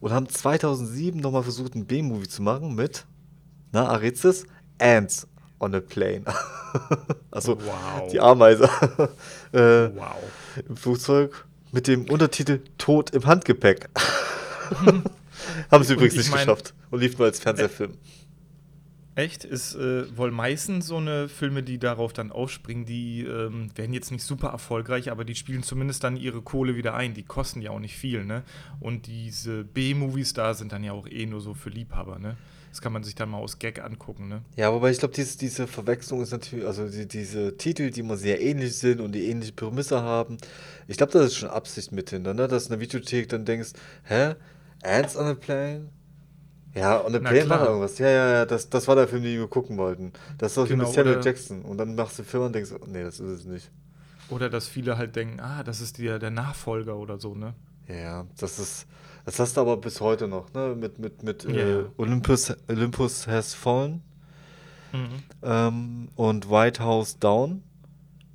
und haben 2007 nochmal versucht, einen B-Movie zu machen mit, na, Arizis, Ants on a Plane. also wow. die Ameise. äh, wow. Im Flugzeug mit dem Untertitel Tod im Handgepäck. Haben sie übrigens nicht mein, geschafft und lief nur als Fernsehfilm. Echt? Ist äh, wohl meistens so eine Filme, die darauf dann aufspringen, die ähm, werden jetzt nicht super erfolgreich, aber die spielen zumindest dann ihre Kohle wieder ein. Die kosten ja auch nicht viel, ne? Und diese B-Movies da sind dann ja auch eh nur so für Liebhaber, ne? Das kann man sich dann mal aus Gag angucken, ne? Ja, wobei ich glaube, diese, diese Verwechslung ist natürlich, also die, diese Titel, die immer sehr ähnlich sind und die ähnliche Prämisse haben, ich glaube, das ist schon Absicht mit hinter, ne? Dass in der Videothek dann denkst, hä? Ants on a Plane? Ja, on a Plane war irgendwas. Ja, ja, ja, das, das war der Film, den wir gucken wollten. Das ist doch genau, mit Samuel Jackson. Und dann machst du den Film und denkst, nee, das ist es nicht. Oder dass viele halt denken, ah, das ist der, der Nachfolger oder so, ne? Ja, das ist. Das hast du aber bis heute noch, ne? Mit, mit, mit ja. äh, Olympus, Olympus Has Fallen mhm. ähm, und White House Down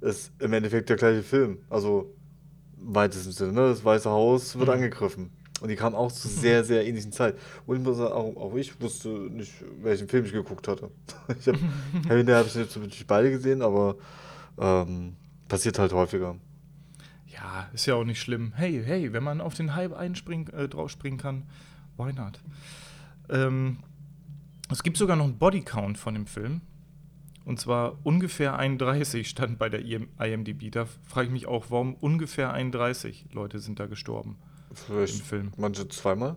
ist im Endeffekt der gleiche Film. Also im weitesten Sinne, ne? Das Weiße Haus wird mhm. angegriffen. Und die kamen auch zu sehr, sehr ähnlichen Zeit. Und ich muss sagen, auch, auch ich wusste nicht, welchen Film ich geguckt hatte. ich habe hab ich natürlich beide gesehen, aber ähm, passiert halt häufiger. Ja, ist ja auch nicht schlimm. Hey, hey, wenn man auf den Hype einspringen, äh, draufspringen kann, why not? Ähm, es gibt sogar noch einen Bodycount von dem Film. Und zwar ungefähr 31 stand bei der IMDb. Da frage ich mich auch, warum ungefähr 31 Leute sind da gestorben. Vielleicht im Film. Manche zweimal?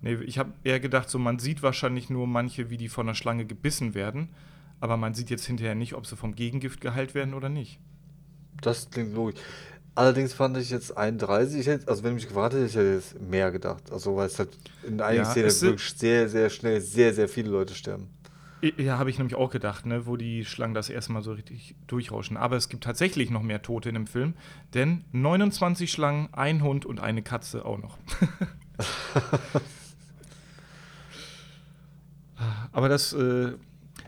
Nee, ich habe eher gedacht, so man sieht wahrscheinlich nur manche, wie die von der Schlange gebissen werden, aber man sieht jetzt hinterher nicht, ob sie vom Gegengift geheilt werden oder nicht. Das klingt logisch. Allerdings fand ich jetzt 31, ich hätte, also wenn mich gefragt hätte, ich hätte jetzt mehr gedacht. Also weil es halt in einigen ja, Szenen wirklich sehr, sehr schnell sehr, sehr viele Leute sterben. Ja, habe ich nämlich auch gedacht, ne, wo die Schlangen das erstmal so richtig durchrauschen. Aber es gibt tatsächlich noch mehr Tote in dem Film, denn 29 Schlangen, ein Hund und eine Katze auch noch. Aber das, äh,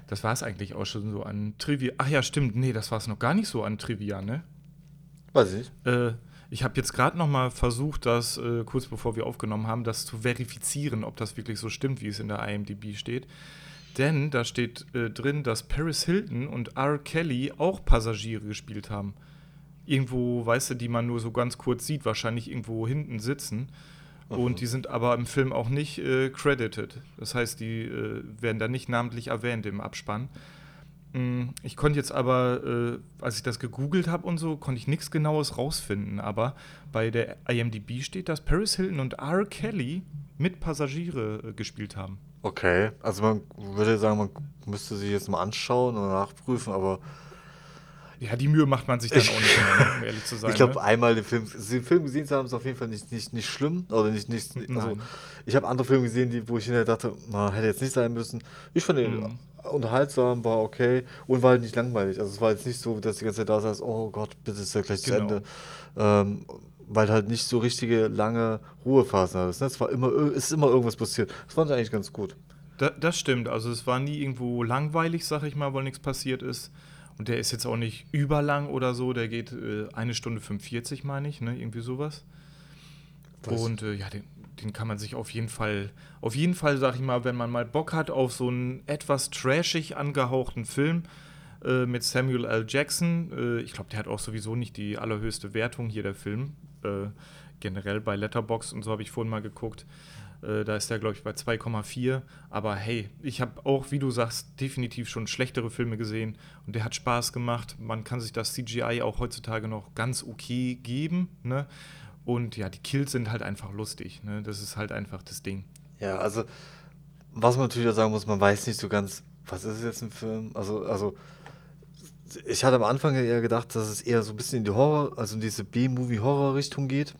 das war es eigentlich auch schon so an Trivia. Ach ja, stimmt, nee, das war es noch gar nicht so an Trivia, ne? Weiß ich. Äh, ich habe jetzt gerade noch mal versucht, das äh, kurz bevor wir aufgenommen haben, das zu verifizieren, ob das wirklich so stimmt, wie es in der IMDb steht. Denn da steht äh, drin, dass Paris Hilton und R. Kelly auch Passagiere gespielt haben. irgendwo, weißt du, die man nur so ganz kurz sieht, wahrscheinlich irgendwo hinten sitzen. Und die sind aber im Film auch nicht äh, credited. Das heißt, die äh, werden da nicht namentlich erwähnt im Abspann. Mm, ich konnte jetzt aber, äh, als ich das gegoogelt habe und so, konnte ich nichts Genaues rausfinden. Aber bei der IMDb steht, dass Paris Hilton und R. Kelly mit Passagiere äh, gespielt haben. Okay, also man würde sagen, man müsste sich jetzt mal anschauen und nachprüfen, aber ja, die Mühe macht man sich dann auch nicht mehr, um ehrlich zu sein. Ich glaube, ne? einmal den Film, den Film gesehen zu haben, ist auf jeden Fall nicht, nicht, nicht schlimm. Oder nicht, nicht, also, ich habe andere Filme gesehen, die, wo ich hinterher dachte, man hätte jetzt nicht sein müssen. Ich fand den Mhm. unterhaltsam, war okay und war halt nicht langweilig. Also es war jetzt nicht so, dass die ganze Zeit da saß, oh Gott, bitte ist ja gleich zu Genau. Ende. Ähm, weil halt nicht so richtige lange Ruhephasen hattest. Ne? Es war immer, ist immer irgendwas passiert. Das fand ich eigentlich ganz gut. Da, das stimmt. Also es war nie irgendwo langweilig, sag ich mal, weil nichts passiert ist. Und der ist jetzt auch nicht überlang oder so. Der geht äh, eine Stunde 45, meine ich, ne? Irgendwie sowas. Was? Und äh, ja, den, den kann man sich auf jeden Fall, auf jeden Fall, sag ich mal, wenn man mal Bock hat auf so einen etwas trashig angehauchten Film äh, mit Samuel L. Jackson. Äh, ich glaube, der hat auch sowieso nicht die allerhöchste Wertung hier, der Film. Äh, generell bei Letterbox und so habe ich vorhin mal geguckt. Äh, da ist der, glaube ich, bei 2,4. Aber hey, ich habe auch, wie du sagst, definitiv schon schlechtere Filme gesehen und der hat Spaß gemacht. Man kann sich das CGI auch heutzutage noch ganz okay geben. Ne? Und ja, die Kills sind halt einfach lustig. Ne? Das ist halt einfach das Ding. Ja, also, was man natürlich auch sagen muss, man weiß nicht so ganz, was ist jetzt ein Film? Also, also, ich hatte am Anfang eher gedacht, dass es eher so ein bisschen in die Horror, also in diese B-Movie-Horror-Richtung geht.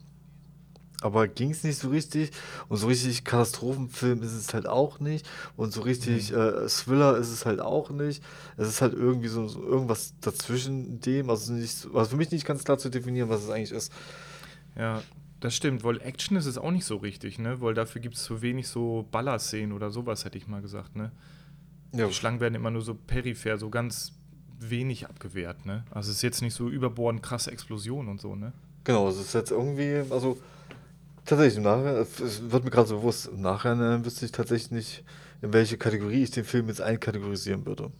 Aber ging es nicht so richtig. Und so richtig Katastrophenfilm ist es halt auch nicht. Und so richtig äh, Thriller ist es halt auch nicht. Es ist halt irgendwie so, so irgendwas dazwischen dem. Also, nicht, so- also für mich nicht ganz klar zu definieren, was es eigentlich ist. Ja, das stimmt. Weil Action ist es auch nicht so richtig, ne? Weil dafür gibt es zu wenig so Ballerszenen oder sowas, hätte ich mal gesagt, ne? Ja, Die Schlangen werden immer nur so peripher, so ganz wenig abgewehrt, ne? Also es ist jetzt nicht so überbordend krasse Explosionen und so, ne? Genau, es ist jetzt irgendwie, also tatsächlich im Nachhinein, es wird mir gerade so bewusst, im Nachhinein wüsste ich tatsächlich nicht, in welche Kategorie ich den Film jetzt einkategorisieren würde.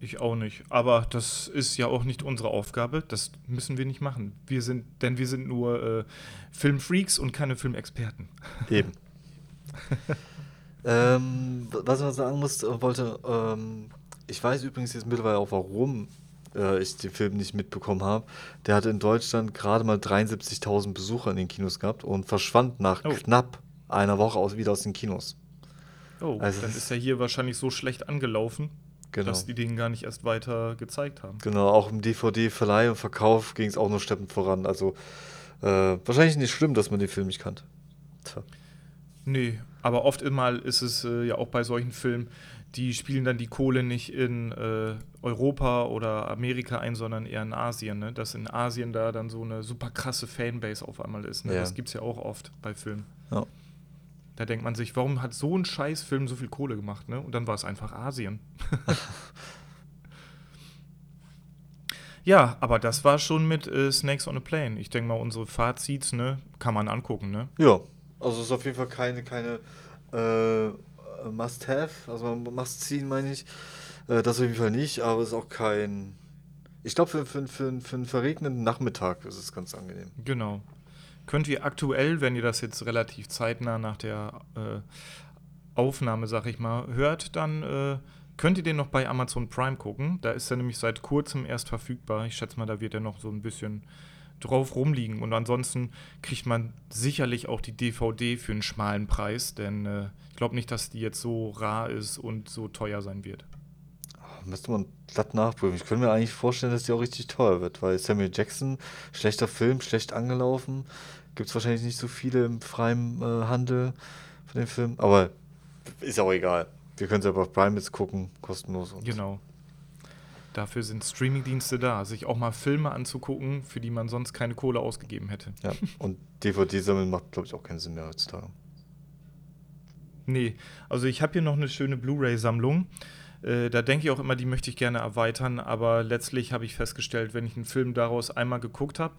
Ich auch nicht. Aber das ist ja auch nicht unsere Aufgabe. Das müssen wir nicht machen. Wir sind, denn wir sind nur äh, Filmfreaks und keine Filmexperten. Eben. ähm, was ich noch sagen muss, äh, wollte, ähm, ich weiß übrigens jetzt mittlerweile auch, warum äh, ich den Film nicht mitbekommen habe. Der hatte in Deutschland gerade mal 73.000 Besucher in den Kinos gehabt und verschwand nach Oh. knapp einer Woche aus, wieder aus den Kinos. Oh, Also dann ist er hier wahrscheinlich so schlecht angelaufen, Genau. dass die den gar nicht erst weiter gezeigt haben. Genau, auch im DVD-Verleih und Verkauf ging es auch nur steppend voran. Also äh, wahrscheinlich nicht schlimm, dass man den Film nicht kannte. Tja. Nee, aber oft immer ist es äh, ja auch bei solchen Filmen, die spielen dann die Kohle nicht in äh, Europa oder Amerika ein, sondern eher in Asien. Ne? Dass in Asien da dann so eine super krasse Fanbase auf einmal ist. Ne? Ja. Das gibt es ja auch oft bei Filmen. Ja. Da denkt man sich, warum hat so ein Scheißfilm so viel Kohle gemacht? Ne? Und dann war es einfach Asien. ja, aber das war schon mit äh, Snakes on a Plane. Ich denke mal, unsere Fazits ne, kann man angucken. Ne? ja, also es ist auf jeden Fall keine, keine äh, Must-Have, also Must-Ziehen meine ich. Äh, das auf jeden Fall nicht, aber es ist auch kein. Ich glaube, für, für, für, für einen verregneten Nachmittag ist es ganz angenehm. Genau. Könnt ihr aktuell, wenn ihr das jetzt relativ zeitnah nach der äh, Aufnahme, sag ich mal, hört, dann äh, könnt ihr den noch bei Amazon Prime gucken. Da ist er nämlich seit kurzem erst verfügbar. Ich schätze mal, da wird er noch so ein bisschen drauf rumliegen. Und ansonsten kriegt man sicherlich auch die DVD für einen schmalen Preis, denn äh, glaube nicht, dass die jetzt so rar ist und so teuer sein wird. Müsste man glatt nachprüfen. Ich könnte mir eigentlich vorstellen, dass die auch richtig teuer wird, weil Samuel Jackson, schlechter Film, schlecht angelaufen. Gibt es wahrscheinlich nicht so viele im freien äh, Handel von dem Film. Aber ist auch egal. Wir können es aber auf Prime jetzt gucken, kostenlos. Genau. Dafür sind Streamingdienste da, sich auch mal Filme anzugucken, für die man sonst keine Kohle ausgegeben hätte. Ja, und DVD sammeln macht, glaube ich, auch keinen Sinn mehr heutzutage. Nee, also ich habe hier noch eine schöne Blu-ray-Sammlung. Äh, da denke ich auch immer, die möchte ich gerne erweitern, aber letztlich habe ich festgestellt, wenn ich einen Film daraus einmal geguckt habe,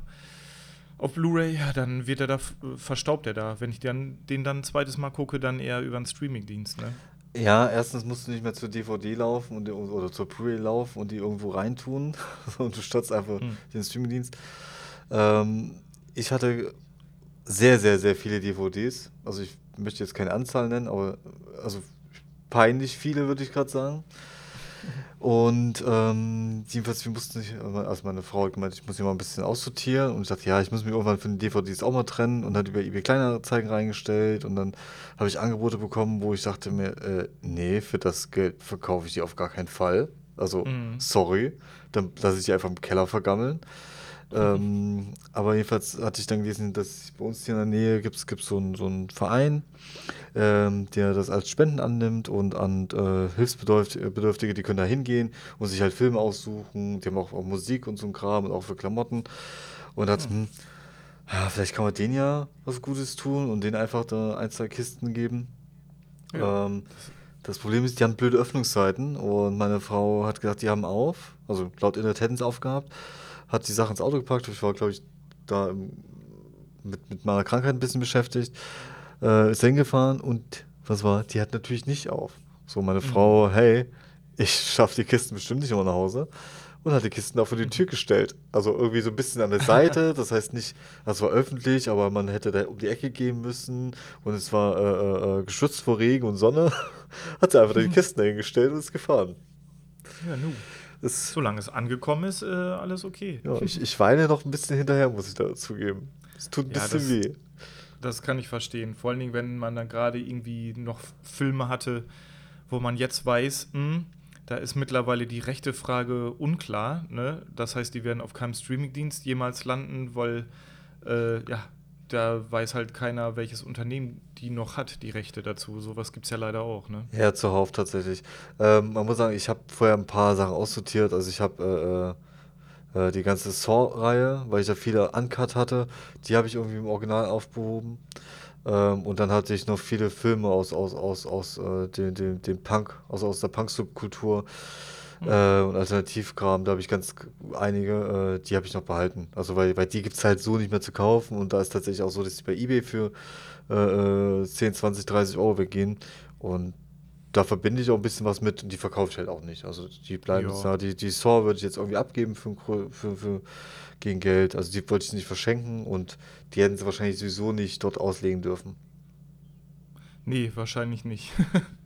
auf Blu-ray, ja, dann wird er da, f- verstaubt er da. Wenn ich dann, den dann ein zweites Mal gucke, dann eher über einen Streamingdienst, ne? Ja, erstens musst du nicht mehr zur DVD laufen und, oder zur Blu-ray laufen und die irgendwo reintun und du startest einfach hm. den Streamingdienst. Ähm, ich hatte sehr, sehr, sehr viele DVDs. Also ich möchte jetzt keine Anzahl nennen, aber also peinlich viele, würde ich gerade sagen. Und ähm, jedenfalls, wir mussten nicht, also meine Frau hat gemeint, ich muss mich mal ein bisschen aussortieren und ich dachte, ja, ich muss mich irgendwann von den DVDs auch mal trennen und hat über eBay Kleinanzeigen reingestellt und dann habe ich Angebote bekommen, wo ich dachte mir, äh, nee, für das Geld verkaufe ich die auf gar keinen Fall. Also, mhm. sorry, dann lasse ich die einfach im Keller vergammeln. Ähm, aber jedenfalls hatte ich dann gelesen, dass bei uns hier in der Nähe gibt es so einen so Verein, ähm, der das als Spenden annimmt und an äh, Hilfsbedürftige, die können da hingehen und sich halt Filme aussuchen. Die haben auch, auch Musik und so ein Kram und auch für Klamotten. Und hat, hm, ja, vielleicht kann man denen ja was Gutes tun und denen einfach da ein, zwei Kisten geben. Ja. Ähm, das Problem ist, die haben blöde Öffnungszeiten und meine Frau hat gesagt, die haben auf. Also laut Internet hätten sie aufgehabt hat die Sachen ins Auto gepackt. Ich war, glaube ich, da mit, mit meiner Krankheit ein bisschen beschäftigt. Äh, ist hingefahren und was war? Die hat natürlich nicht auf. So, meine mhm. Frau, hey, ich schaffe die Kisten bestimmt nicht immer nach Hause. Und hat die Kisten auch vor die Tür gestellt. Also irgendwie so ein bisschen an der Seite. Das heißt nicht, das war öffentlich, aber man hätte da um die Ecke gehen müssen. Und es war äh, äh, äh geschützt vor Regen und Sonne. hat sie einfach die Kisten dahingestellt und ist gefahren. Ja, nu. Es, Solange es angekommen ist, äh, alles okay. Ja, ich, ich weine noch ein bisschen hinterher, muss ich dazu geben. Es tut ein ja, bisschen das, weh. Das kann ich verstehen. Vor allen Dingen, wenn man dann gerade irgendwie noch Filme hatte, wo man jetzt weiß, mh, hm, da ist mittlerweile die rechte Frage unklar. Ne? Das heißt, die werden auf keinem Streamingdienst jemals landen, weil äh, ja, da weiß halt keiner, welches Unternehmen die noch hat, die Rechte dazu. Sowas gibt es ja leider auch, ne? Ja, zuhauf tatsächlich. Ähm, man muss sagen, ich habe vorher ein paar Sachen aussortiert. Also ich habe äh, äh, die ganze Saw-Reihe, weil ich da viele Uncut hatte, die habe ich irgendwie im Original aufgehoben. Ähm, und dann hatte ich noch viele Filme aus, aus, aus, aus äh, dem, dem, dem Punk, also aus der Punk-Subkultur. Äh, und Alternativkram, da habe ich ganz einige, äh, die habe ich noch behalten. Also weil, weil die gibt es halt so nicht mehr zu kaufen und da ist tatsächlich auch so, dass die bei Ebay für äh, 10, 20, 30 Euro weggehen. Und da verbinde ich auch ein bisschen was mit und die verkaufe ich halt auch nicht. Also die bleiben ja. da. Die, die Saw würde ich jetzt irgendwie abgeben für, für, für, gegen Geld. Also die wollte ich nicht verschenken und die hätten sie wahrscheinlich sowieso nicht dort auslegen dürfen. Nee, wahrscheinlich nicht.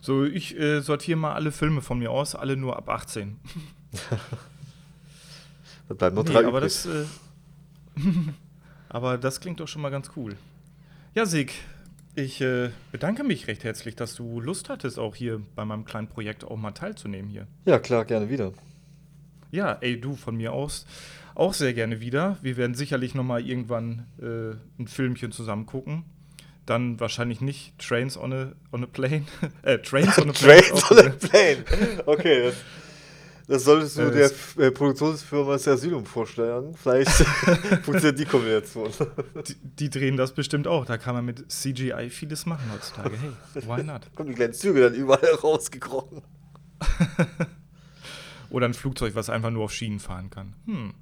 So, ich äh, sortiere mal alle Filme von mir aus, alle nur ab 18. da bleiben drei nee, aber das, äh, aber das klingt doch schon mal ganz cool. Ja, Sig, ich äh, bedanke mich recht herzlich, dass du Lust hattest, auch hier bei meinem kleinen Projekt auch mal teilzunehmen hier. Ja, klar, gerne wieder. Ja, ey, du von mir aus auch sehr gerne wieder. Wir werden sicherlich noch mal irgendwann äh, ein Filmchen zusammen gucken dann wahrscheinlich nicht Trains on a, on a Plane. äh, Trains on a Plane. Trains on a Plane. Okay, das, das solltest du äh, der äh, Produktionsfirma das Asylum vorstellen. Vielleicht funktioniert die Kombination. Die, die, drehen das bestimmt auch. Da kann man mit CGI vieles machen heutzutage. Hey, why not? Kommen die kleinen Züge dann überall rausgekrochen. Oder ein Flugzeug, was einfach nur auf Schienen fahren kann. Hm,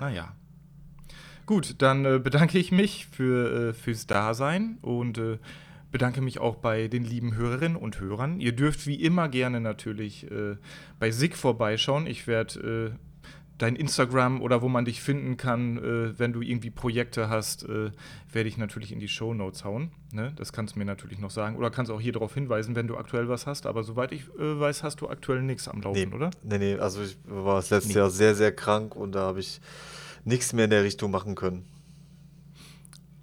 naja. Gut, dann äh, bedanke ich mich für, äh, fürs Dasein und äh, bedanke mich auch bei den lieben Hörerinnen und Hörern. Ihr dürft wie immer gerne natürlich äh, bei SIG vorbeischauen. Ich werde äh, dein Instagram oder wo man dich finden kann, äh, wenn du irgendwie Projekte hast, werde ich natürlich in die Show Notes hauen. Ne? Das kannst du mir natürlich noch sagen. Oder kannst auch hier darauf hinweisen, wenn du aktuell was hast. Aber soweit ich weiß, hast du aktuell nichts am Laufen, nee, oder? Nee, nee, also ich war das letzte nee. Jahr sehr, sehr krank und da habe ich nichts mehr in der Richtung machen können.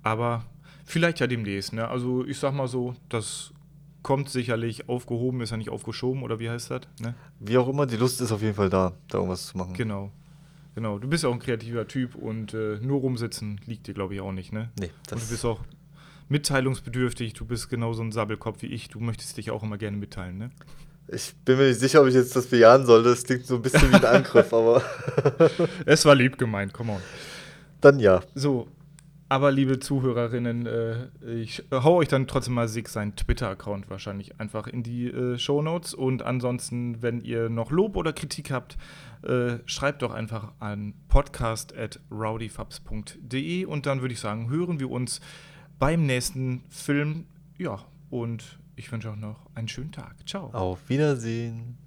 Aber vielleicht ja demnächst. Ne? Also ich sag mal so, das kommt sicherlich aufgehoben, ist ja nicht aufgeschoben oder wie heißt das? Ne? Wie auch immer, die Lust ist auf jeden Fall da, da irgendwas zu machen. Genau. Genau, du bist ja auch ein kreativer Typ und äh, nur rumsitzen liegt dir, glaube ich, auch nicht, ne? Nee. und du bist auch mitteilungsbedürftig, du bist genauso ein Sabbelkopf wie ich, du möchtest dich auch immer gerne mitteilen, ne? Ich bin mir nicht sicher, ob ich jetzt das bejahen soll. Das klingt so ein bisschen wie ein Angriff, aber. es war lieb gemeint, come on. Dann ja. So, aber liebe Zuhörerinnen, äh, ich hau euch dann trotzdem mal Sig seinen Twitter-Account wahrscheinlich einfach in die äh, Show Notes. Und ansonsten, wenn ihr noch Lob oder Kritik habt, äh, schreibt doch einfach an podcast.rowdyfubs.de und dann würde ich sagen, hören wir uns beim nächsten Film. Ja, und ich wünsche auch noch einen schönen Tag. Ciao. Auf Wiedersehen.